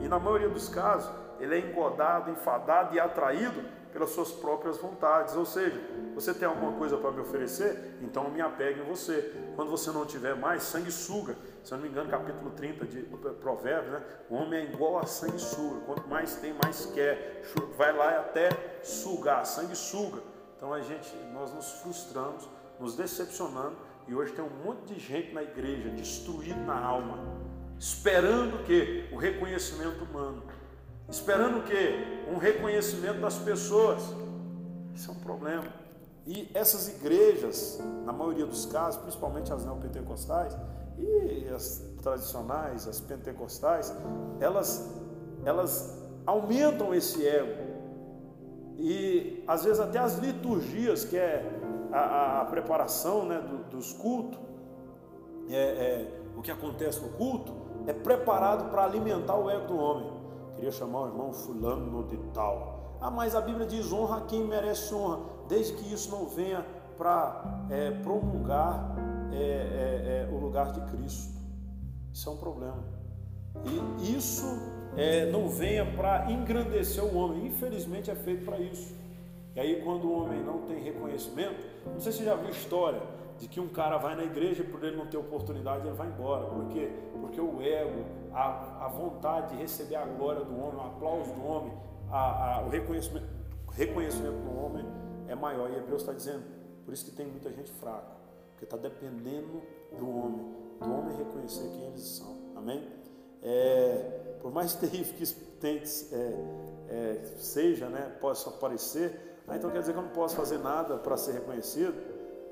E na maioria dos casos, ele é engodado, enfadado e atraído pelas suas próprias vontades. Ou seja, você tem alguma coisa para me oferecer? Então eu me apego em você. Quando você não tiver mais, sanguessuga. Se eu não me engano, capítulo 30 de Provérbios, né? O homem é igual a sanguessuga. Quanto mais tem, mais quer. Vai lá e até sugar, sanguessuga. Então a gente, nós nos frustramos, nos decepcionando. E hoje tem um monte de gente na igreja destruído na alma, esperando o que? O reconhecimento humano. Esperando o quê? Um reconhecimento das pessoas. Isso é um problema. E essas igrejas, na maioria dos casos, principalmente as neopentecostais e as tradicionais, as pentecostais, elas, elas aumentam esse ego. E às vezes até as liturgias, que é a, a, a preparação né, do, dos cultos, é, é, o que acontece no culto, é preparado para alimentar o ego do homem queria chamar o irmão fulano de tal. Ah, mas a Bíblia diz honra quem merece honra, desde que isso não venha para é, promulgar é, é, é, o lugar de Cristo. Isso é um problema. E isso é, não venha para engrandecer o homem. Infelizmente é feito para isso. E aí quando o homem não tem reconhecimento, não sei se você já viu história de que um cara vai na igreja e por ele não ter oportunidade ele vai embora. Por quê? Porque o ego, a, a vontade de receber a glória do homem, o aplauso do homem, a, a, o reconhecimento, reconhecimento do homem é maior. E Hebreus está dizendo, por isso que tem muita gente fraca, porque está dependendo do homem, do homem reconhecer quem eles são. Amém? É, por mais terrível que tente, é, é, seja, né, possa parecer, ah, então quer dizer que eu não posso fazer nada para ser reconhecido?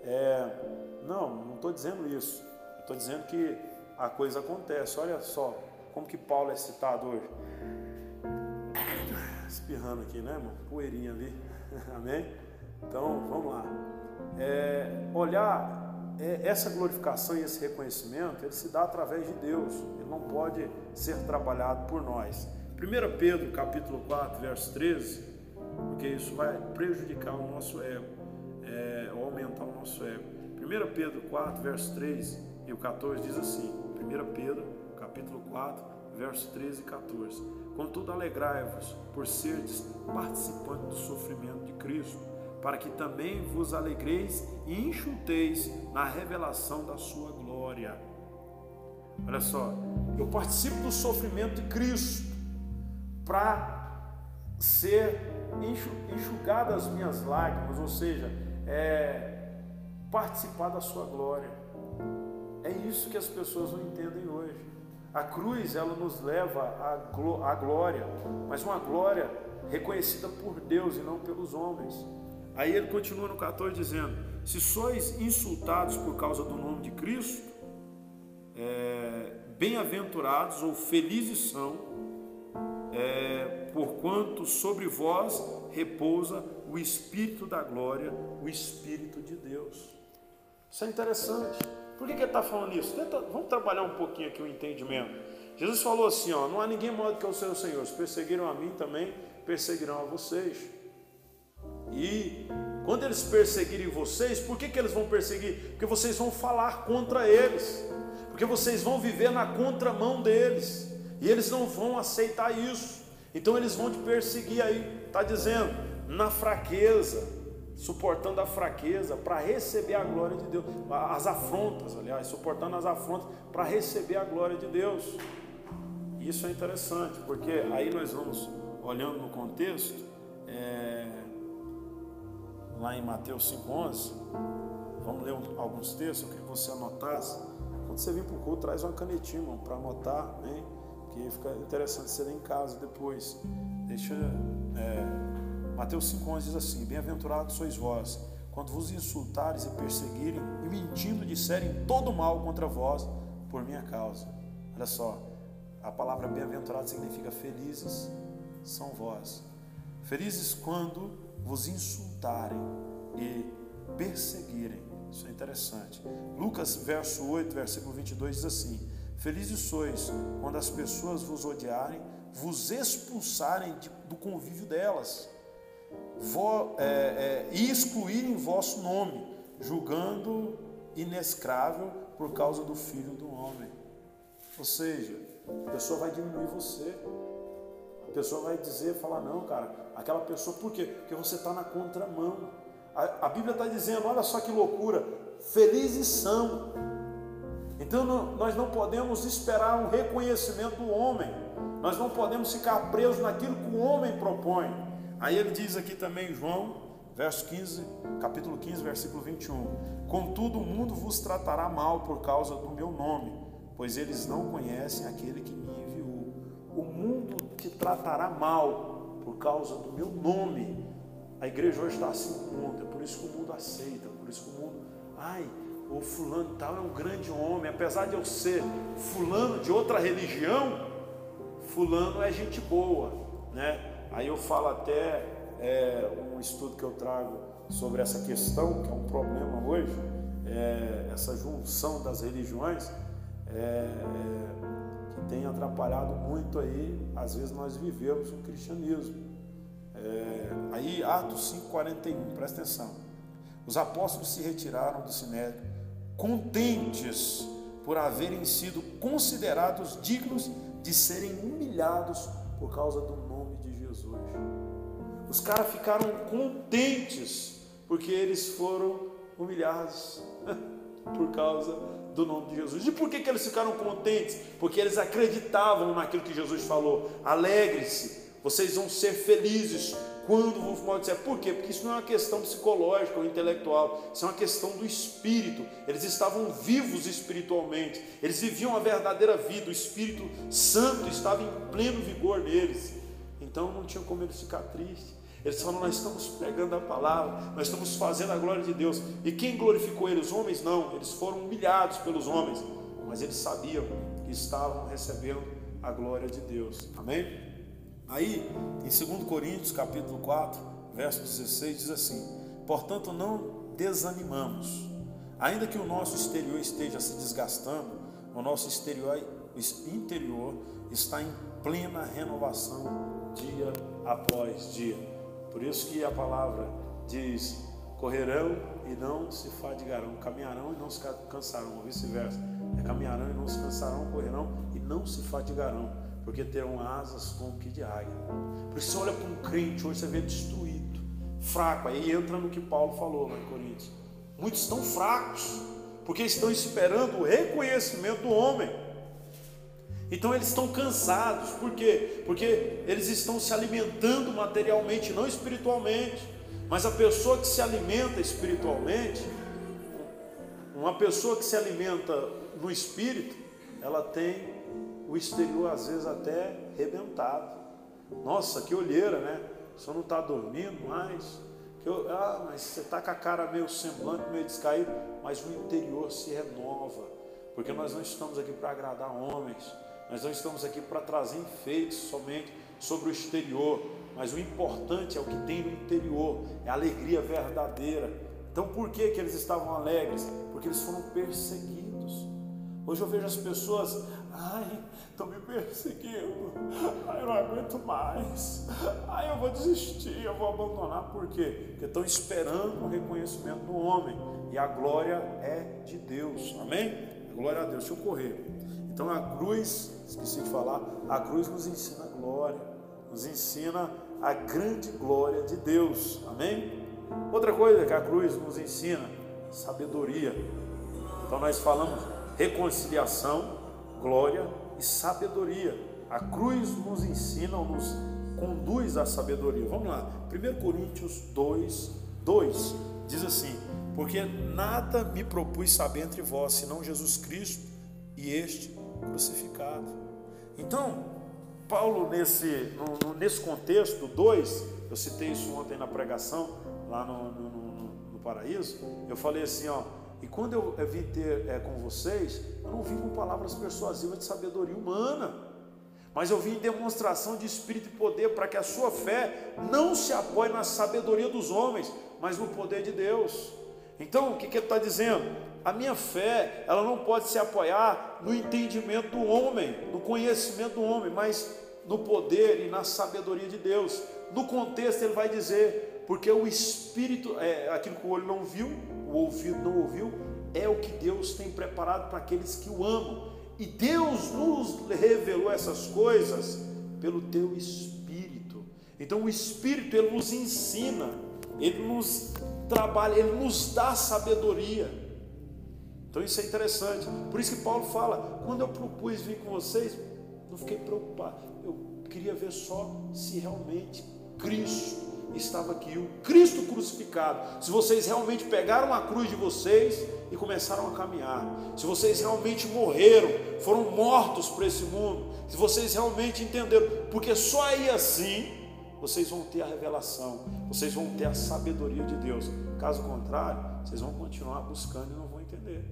É, não, não estou dizendo isso. Estou dizendo que a coisa acontece. Olha só como que Paulo é citado hoje. Espirrando aqui, né, irmão? Poeirinha ali. Amém? Então, vamos lá. É, olhar é, essa glorificação e esse reconhecimento, ele se dá através de Deus. Ele não pode ser trabalhado por nós. 1 Pedro, capítulo 4, verso 13, porque isso vai prejudicar o nosso ego, é, aumentar o nosso ego. 1 Pedro 4, verso 3 e o 14 diz assim: 1 Pedro, capítulo 4, versos 13 e 14. Contudo, alegrai-vos por serdes participantes do sofrimento de Cristo, para que também vos alegreis e enxuteis na revelação da sua glória. Olha só, eu participo do sofrimento de Cristo para ser enxugadas as minhas lágrimas, ou seja, é, participar da sua glória. É isso que as pessoas não entendem hoje. A cruz, ela nos leva à glória, mas uma glória reconhecida por Deus e não pelos homens. Aí ele continua no 14 dizendo: Se sois insultados por causa do nome de Cristo, é, bem-aventurados ou felizes são, é, porquanto sobre vós repousa o Espírito da glória, o Espírito de Deus. Isso é interessante. Por que, que ele está falando isso? Tenta, vamos trabalhar um pouquinho aqui o entendimento. Jesus falou assim: ó, não há ninguém maior do que o seu Senhor. Se perseguiram a mim, também perseguirão a vocês. E quando eles perseguirem vocês, por que, que eles vão perseguir? Porque vocês vão falar contra eles, porque vocês vão viver na contramão deles, e eles não vão aceitar isso. Então eles vão te perseguir aí, está dizendo, na fraqueza, suportando a fraqueza para receber a glória de Deus, as afrontas, aliás, suportando as afrontas para receber a glória de Deus. Isso é interessante, porque aí nós vamos olhando no contexto, é, lá em Mateus 5,11, vamos ler alguns textos, eu queria que você anotasse. Quando você vir para o culto, traz uma canetinha, para anotar, né? que fica interessante você ler em casa depois. Deixa. É, Mateus 5,11 diz assim: Bem-aventurados sois vós, quando vos insultares e perseguirem, e mentindo disserem todo mal contra vós por minha causa. Olha só, a palavra bem-aventurado significa felizes são vós. Felizes quando vos insultarem e perseguirem. Isso é interessante. Lucas, verso 8, versículo 22 diz assim: Felizes sois quando as pessoas vos odiarem, vos expulsarem do convívio delas é, é, e excluírem vosso nome, julgando inescrável por causa do Filho do Homem. Ou seja, a pessoa vai diminuir você. A pessoa vai dizer, falar, não, cara, aquela pessoa, por quê? Porque você está na contramão. A, a Bíblia está dizendo, olha só que loucura, felizes são. Então não, nós não podemos esperar um reconhecimento do homem. Nós não podemos ficar presos naquilo que o homem propõe. Aí ele diz aqui também, João, verso 15, capítulo 15, versículo 21. Contudo, o mundo vos tratará mal por causa do meu nome, pois eles não conhecem aquele que me enviou. O mundo te tratará mal por causa do meu nome. A igreja hoje está assim mundo, é por isso que o mundo aceita, por isso que o mundo, ai, o fulano tal é um grande homem, apesar de eu ser fulano de outra religião, fulano é gente boa, né? Aí eu falo até é, um estudo que eu trago sobre essa questão, que é um problema hoje, é, essa junção das religiões, é, que tem atrapalhado muito aí, às vezes nós vivemos o cristianismo. É, aí, Atos 5,41, presta atenção. Os apóstolos se retiraram do sinédrio, contentes por haverem sido considerados dignos de serem humilhados por causa do nome de Jesus. Os caras ficaram contentes porque eles foram humilhados por causa do nome de Jesus. E por que, que eles ficaram contentes? Porque eles acreditavam naquilo que Jesus falou. Alegre-se, vocês vão ser felizes quando vos maldizer. Por quê? Porque isso não é uma questão psicológica ou intelectual, isso é uma questão do espírito. Eles estavam vivos espiritualmente, eles viviam a verdadeira vida, o Espírito Santo estava em pleno vigor neles. Então não tinha como eles ficar tristes. Eles falam: Nós estamos pregando a palavra, nós estamos fazendo a glória de Deus. E quem glorificou eles? Os homens não, eles foram humilhados pelos homens, mas eles sabiam que estavam recebendo a glória de Deus. Amém? Aí, em 2 Coríntios, capítulo 4, verso 16, diz assim: Portanto, não desanimamos, ainda que o nosso exterior esteja se desgastando, o nosso exterior, interior está em plena renovação dia após dia. Por isso que a palavra diz: correrão e não se fadigarão, caminharão e não se cansarão, ou vice-versa. É caminharão e não se cansarão, correrão e não se fadigarão, porque terão asas como que de águia. Por isso você olha para um crente hoje, você vê destruído, fraco. Aí entra no que Paulo falou lá em Coríntios. Muitos estão fracos, porque estão esperando o reconhecimento do homem. Então eles estão cansados, por quê? Porque eles estão se alimentando materialmente, não espiritualmente. Mas a pessoa que se alimenta espiritualmente, uma pessoa que se alimenta no espírito, ela tem o exterior às vezes até rebentado. Nossa, que olheira, né? Senhor não está dormindo mais. Que eu, ah, mas você está com a cara meio semblante, meio descaído, mas o interior se renova, porque nós não estamos aqui para agradar homens, nós não estamos aqui para trazer enfeites somente sobre o exterior, mas o importante é o que tem no interior, é a alegria verdadeira. Então por que, que eles estavam alegres? Porque eles foram perseguidos. Hoje eu vejo as pessoas, ai, estão me perseguindo, ai, eu não aguento mais, ai, eu vou desistir, eu vou abandonar. Por quê? Porque estão esperando o reconhecimento do homem, e a glória é de Deus, amém? Glória a Deus, deixa eu correr. Então a cruz, esqueci de falar, a cruz nos ensina a glória, nos ensina a grande glória de Deus. Amém? Outra coisa que a cruz nos ensina, sabedoria. Então nós falamos reconciliação, glória e sabedoria. A cruz nos ensina nos conduz à sabedoria. Vamos lá. 1 Coríntios 2, 2 diz assim: Porque nada me propus saber entre vós, senão Jesus Cristo e este crucificado. Então, Paulo, nesse, no, nesse contexto 2, Eu citei isso ontem na pregação, lá no, no, no, no paraíso. Eu falei assim, ó. E quando eu, eu vim ter é, com vocês, eu não vim com palavras persuasivas de sabedoria humana mas eu vim em demonstração de espírito e poder para que a sua fé não se apoie na sabedoria dos homens, mas no poder de Deus. Então, o que, que ele está dizendo? A minha fé, ela não pode se apoiar no entendimento do homem, no conhecimento do homem, mas no poder e na sabedoria de Deus. No contexto, ele vai dizer, porque o Espírito, é, aquilo que o olho não viu, o ouvido não ouviu, é o que Deus tem preparado para aqueles que o amam. E Deus nos revelou essas coisas pelo teu Espírito. Então o Espírito ele nos ensina, ele nos trabalha, ele nos dá sabedoria. Então isso é interessante. Por isso que Paulo fala: quando eu propus vir com vocês, não fiquei preocupado. Eu queria ver só se realmente Cristo estava aqui, o Cristo crucificado. Se vocês realmente pegaram a cruz de vocês e começaram a caminhar, se vocês realmente morreram, foram mortos para esse mundo, se vocês realmente entenderam, porque só aí assim vocês vão ter a revelação, vocês vão ter a sabedoria de Deus. Caso contrário, vocês vão continuar buscando e não vão entender,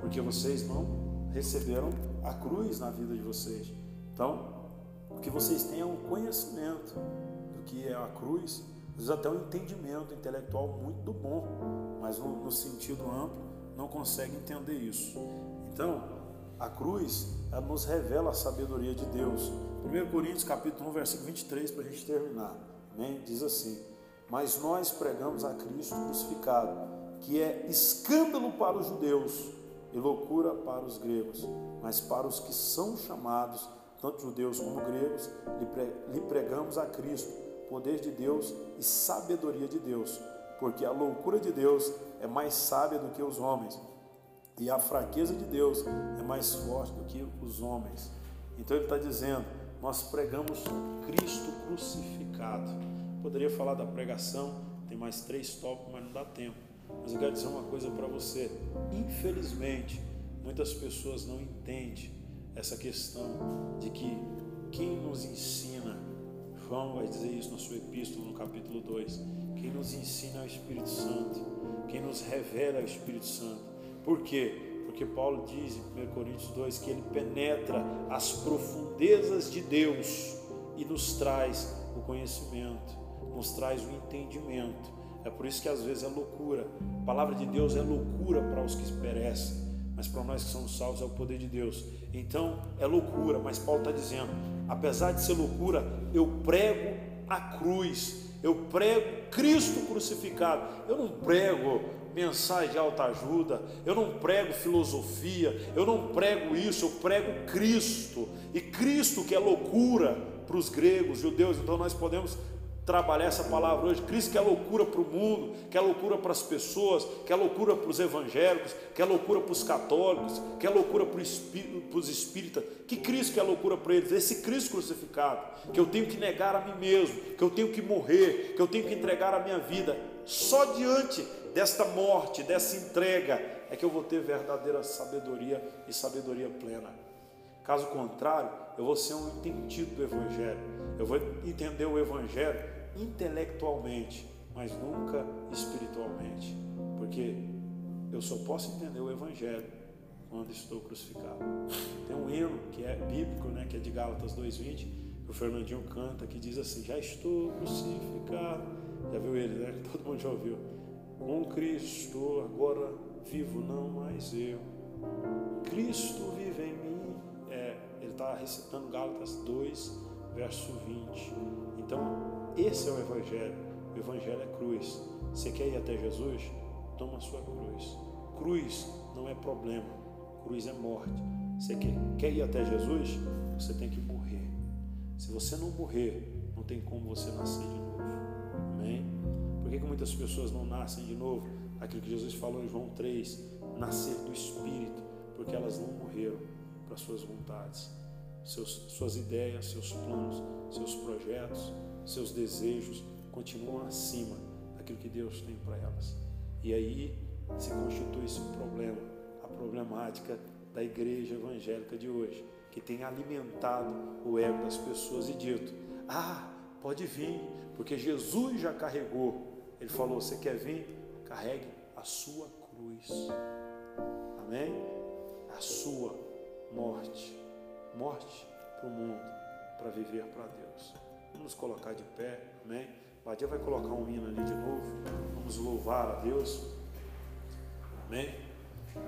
porque vocês não receberam a cruz na vida de vocês. Então, o que vocês têm é um conhecimento do que é a cruz, às vezes até um entendimento intelectual muito bom, mas no, no sentido amplo não consegue entender isso. Então, a cruz, nos revela a sabedoria de Deus. 1 Coríntios capítulo 1, versículo 23, para a gente terminar. Amém? Diz assim: Mas nós pregamos a Cristo crucificado, que é escândalo para os judeus e loucura para os gregos, mas para os que são chamados tanto judeus como gregos, lhe pregamos a Cristo, poder de Deus e sabedoria de Deus, porque a loucura de Deus é mais sábia do que os homens, e a fraqueza de Deus é mais forte do que os homens. Então ele está dizendo: nós pregamos Cristo crucificado. Poderia falar da pregação, tem mais três tópicos, mas não dá tempo. Mas eu quero dizer uma coisa para você: infelizmente, muitas pessoas não entendem essa questão de que quem nos ensina, João vai dizer isso na sua epístola, no capítulo 2, quem nos ensina é o Espírito Santo, quem nos revela é o Espírito Santo. Por quê? Porque Paulo diz em 1 Coríntios 2 que ele penetra as profundezas de Deus e nos traz o conhecimento, nos traz o entendimento. É por isso que às vezes é loucura. A palavra de Deus é loucura para os que perecem mas para nós que somos salvos é o poder de Deus. Então é loucura, mas Paulo está dizendo: apesar de ser loucura, eu prego a cruz, eu prego Cristo crucificado, eu não prego mensagem de alta ajuda, eu não prego filosofia, eu não prego isso, eu prego Cristo, e Cristo que é loucura para os gregos, judeus, então nós podemos trabalhar essa palavra hoje. Cristo que é loucura para o mundo, que é loucura para as pessoas, que é loucura para os evangélicos, que é loucura para os católicos, que é loucura para os espíritas. Que Cristo que é loucura para eles? Esse Cristo crucificado, que eu tenho que negar a mim mesmo, que eu tenho que morrer, que eu tenho que entregar a minha vida. Só diante desta morte, dessa entrega, é que eu vou ter verdadeira sabedoria e sabedoria plena. Caso contrário, eu vou ser um entendido do Evangelho. Eu vou entender o Evangelho intelectualmente, mas nunca espiritualmente, porque eu só posso entender o Evangelho quando estou crucificado. Tem um hino que é bíblico, né, que é de Gálatas 2:20, que o Fernandinho canta, que diz assim: Já estou crucificado. Já viu ele, né? Todo mundo já ouviu. Com Cristo agora vivo não mais eu. Cristo vive em mim. É, ele está recitando Gálatas 2, verso 20. Então, esse é o Evangelho. O Evangelho é cruz. Você quer ir até Jesus? Toma a sua cruz. Cruz não é problema, cruz é morte. Você quer, quer ir até Jesus? Você tem que morrer. Se você não morrer, não tem como você nascer de novo. Amém? Por que, que muitas pessoas não nascem de novo? Aquilo que Jesus falou em João 3, nascer do Espírito, porque elas não morreram para suas vontades, seus, suas ideias, seus planos, seus projetos, seus desejos continuam acima daquilo que Deus tem para elas. E aí se constitui esse problema, a problemática da igreja evangélica de hoje, que tem alimentado o ego das pessoas e dito: Ah, Pode vir, porque Jesus já carregou. Ele falou: Você quer vir? Carregue a sua cruz. Amém? A sua morte. Morte para o mundo, para viver para Deus. Vamos colocar de pé. Amém? Badia vai colocar um hino ali de novo. Vamos louvar a Deus. Amém?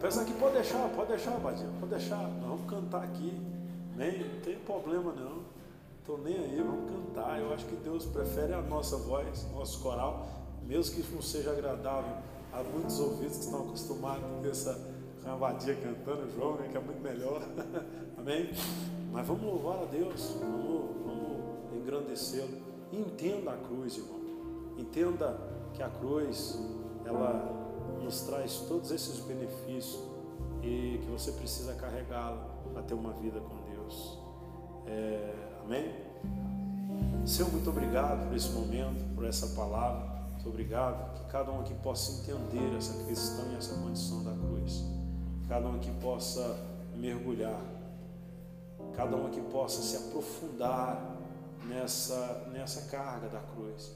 Pensa que pode deixar, pode deixar, Badia, pode deixar. Nós vamos cantar aqui. Amém? Não tem problema não. Estou nem aí, vamos cantar. Eu acho que Deus prefere a nossa voz, nosso coral, mesmo que não seja agradável a muitos ouvidos que estão acostumados com essa cavadia cantando, João, né, que é muito melhor. Amém? Mas vamos louvar a Deus, vamos, vamos engrandecê-lo. Entenda a cruz, irmão. Entenda que a cruz, ela nos traz todos esses benefícios e que você precisa carregá-la para ter uma vida com Deus. É, amém? Senhor, muito obrigado por esse momento, por essa palavra. Obrigado que cada um aqui possa entender essa questão e essa condição da cruz. Cada um aqui possa mergulhar. Cada um aqui possa se aprofundar nessa, nessa carga da cruz.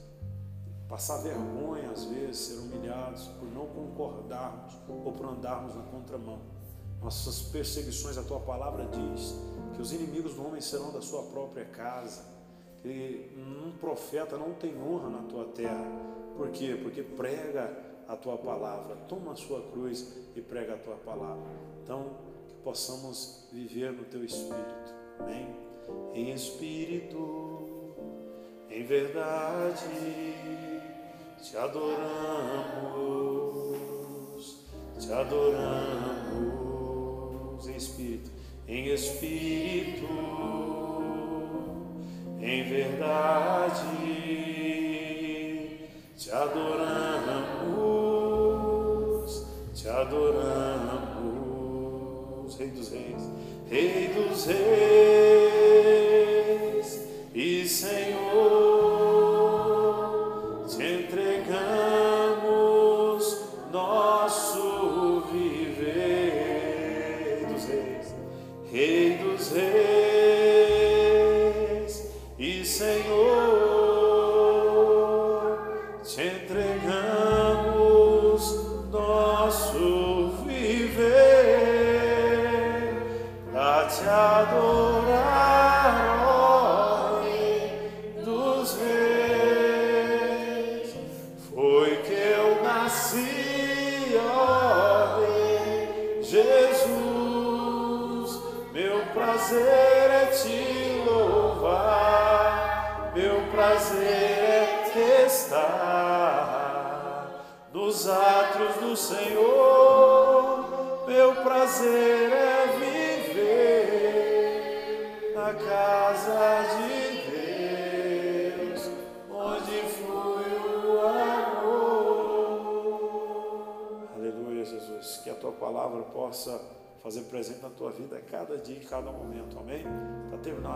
Passar vergonha, às vezes, ser humilhados por não concordarmos ou por andarmos na contramão. Nossas perseguições, a tua palavra diz que os inimigos do homem serão da sua própria casa, que um profeta não tem honra na tua terra. Por quê? Porque prega a tua palavra, toma a sua cruz e prega a tua palavra. Então, que possamos viver no teu espírito. Amém? Em espírito em verdade te adoramos, te adoramos em espírito, em espírito, em verdade te adoramos, te adoramos, Rei dos Reis, Rei dos Reis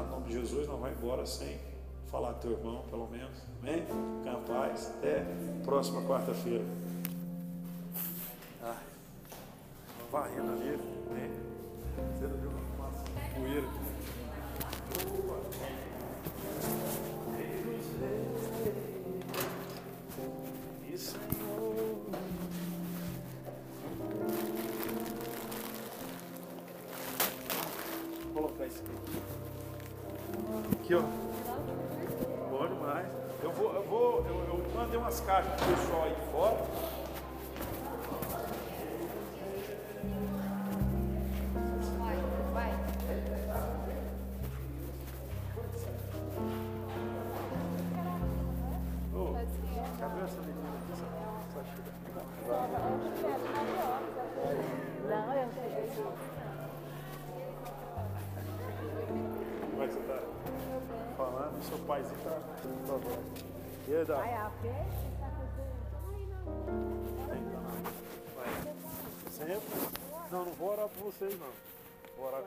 Em nome de Jesus, não vai embora sem falar teu irmão, pelo menos. Amém? Fica em paz. Até próxima quarta-feira varrendo ali, né? Você não viu uma poeira. Isso, Aqui, ó. Bom demais. Eu vou, eu vou, eu, eu mandei umas caixas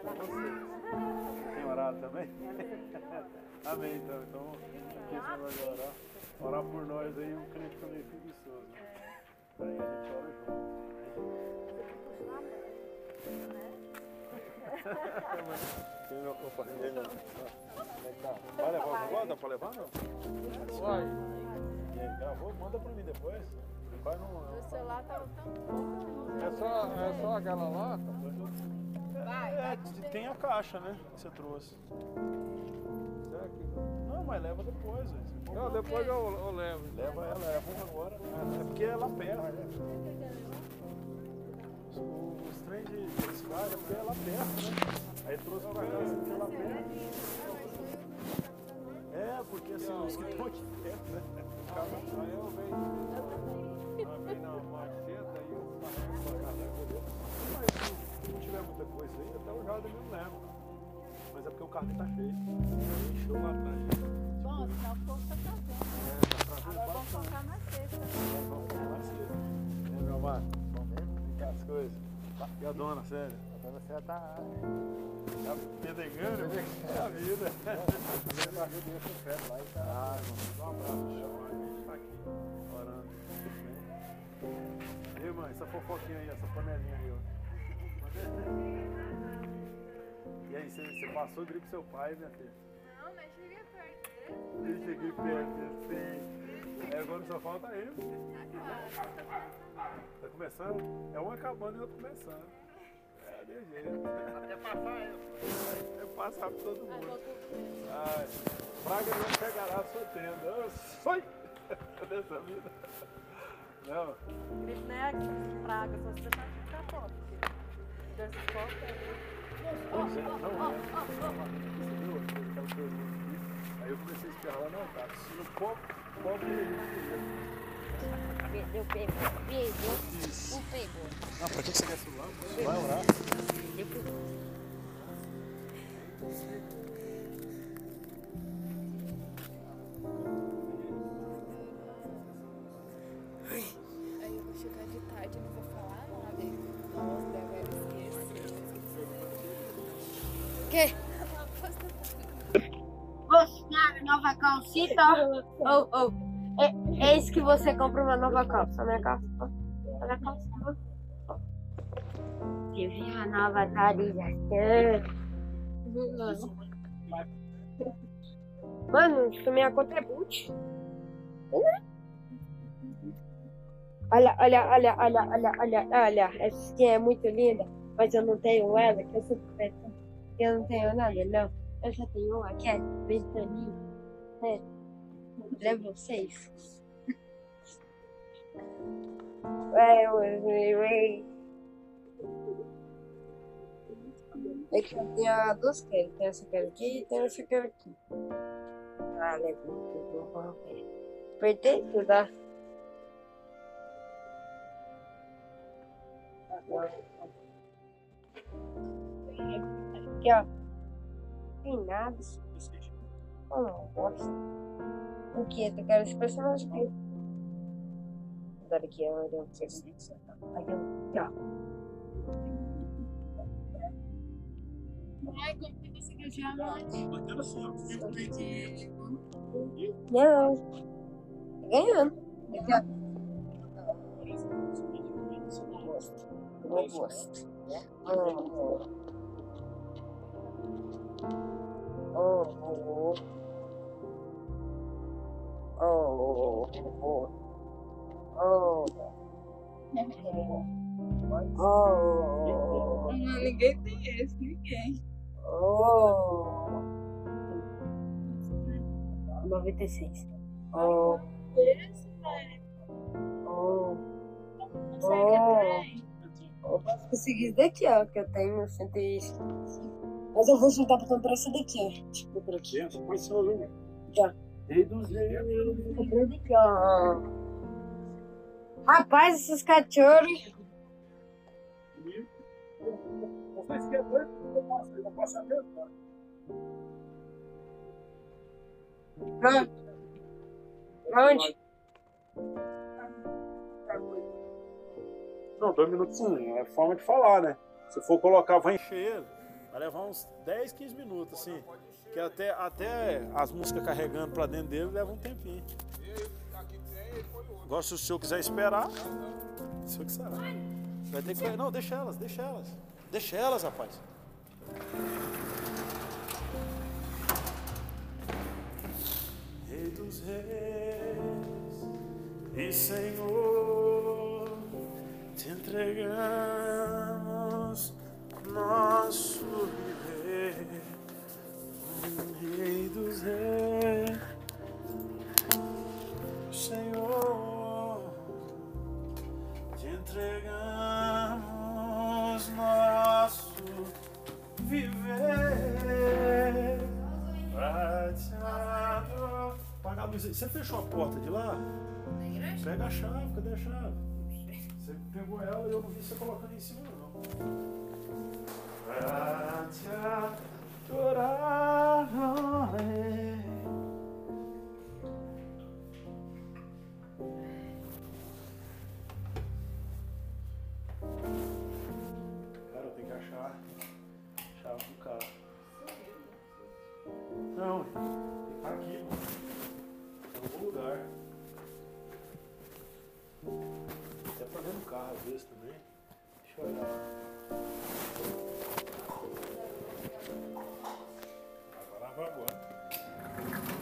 Vocês. Tem orado também? Amém, então. Então, aqui você vai orar. Orar por nós aí, um crente fica meio preguiçoso. Né? Daí a gente ora junto. Opa, Vai levar o negócio? Dá pra levar não? Vai. Gravou? Manda pra mim depois. O celular tá tão É só, é só aquela lata? É, tem a caixa, né? Que você trouxe. Será que... Não, mas leva depois, velho. Não, depois eu, eu levo. Leva ela, leva uma agora. É porque é lá perto. Os, os trem de de cidade é porque é lá perto, né? Aí trouxe pra cá, assim, porque é lá perto. É, porque assim, os que estão aqui perto, né? Aí eu venho, coisa aí, até o Jada mesmo leva. Mas é porque o carro tá cheio. Encheu lá atrás. Bom, senão o povo tá trazendo. É, tá trazendo Agora vamos focar na sexta. Vamos lá cedo. É, meu amado? Vamos ver as coisas. E a dona, sério? A dona Cé tá... Tá pedregando? É a vida. Primeiro barril dele com fé lá e tá... Ah, irmão, dá um abraço. Chama a gente tá aqui, orando. E mãe, essa fofoquinha aí, essa panelinha aí, ó. E aí, você, você passou o grito pro seu pai, minha filha? Não, mas cheguei perto dele. Eu cheguei perto, sim. É, agora só falta ele. Tá começando? É um acabando e outro começando. É, de jeito. Até passar ela. É passar pra todo mundo. Ai, praga não chegará à sua tenda. Eu dessa vida. Não, Grito não é praga, só se você tá de ficar pobre. É. pois é, não é. Você viu aquela coisa aqui? Aí eu comecei a espirrar lá, não, cara, se no pobre, pobre Perdeu, pegou, pegou, não pegou. Não, pra que você quer celular? Vai orar. Aí Você quer nova calcita? Ou, ou, é, eis que você compra uma nova calça. Minha calça. Olha a calça. Que vem a nova atualização. Mano, isso minha conta é boot. Olha, olha, olha, olha, olha, olha, olha. Essa skin é muito linda, mas eu não tenho ela, que eu sou professor. Eu não tenho nada, não. Eu só tenho uma que é ventania. É. Level 6. É, eu, É que eu tenho duas queres. Tem essa quero aqui e tem essa quero aqui. Ah, tudo. Apertei tudo, tá? Aqui, ó. Tem nada. Oh, não gosto. O que? Eu quero esse personagem aqui. Vou dar aqui, ó. Ó. Ai, como que você quer diamante? Não. Tá ganhando. Aqui, ó. Eu gosto. Eu gosto. Não, ninguém tem esse, ninguém. Oh. 96. Oh. Esse, velho. Oh. Você quer trem? Eu posso conseguir daqui, ó, que eu tenho 105. Mas eu vou juntar pra comprar esse daqui. Tipo, aqui. Gente, quais são números? Já. Reduzir. Comprei daqui, ó. Rapaz, esses cachorros. Vocês dois? Eu posso, eu posso. Onde? Não, dois minutos sim, é forma de falar, né? Se for colocar, vai encher. Vai levar uns 10, 15 minutos, assim. Que até, até as músicas carregando pra dentro dele leva um tempinho. Agora, se o senhor quiser esperar, o senhor que será. Vai ter que. Não, deixa elas, deixa elas. Deixa elas, rapaz. Rei dos reis e Senhor, te entregamos nosso viver, Rei dos reis, Senhor, te entregamos nosso viver. Pra te adorar. Apagar a luz aí. Você fechou a porta de lá? Pega a chave, cadê a chave? Você pegou ela e eu não vi você colocando em cima, não. Carro às vezes também. Agora vai agora.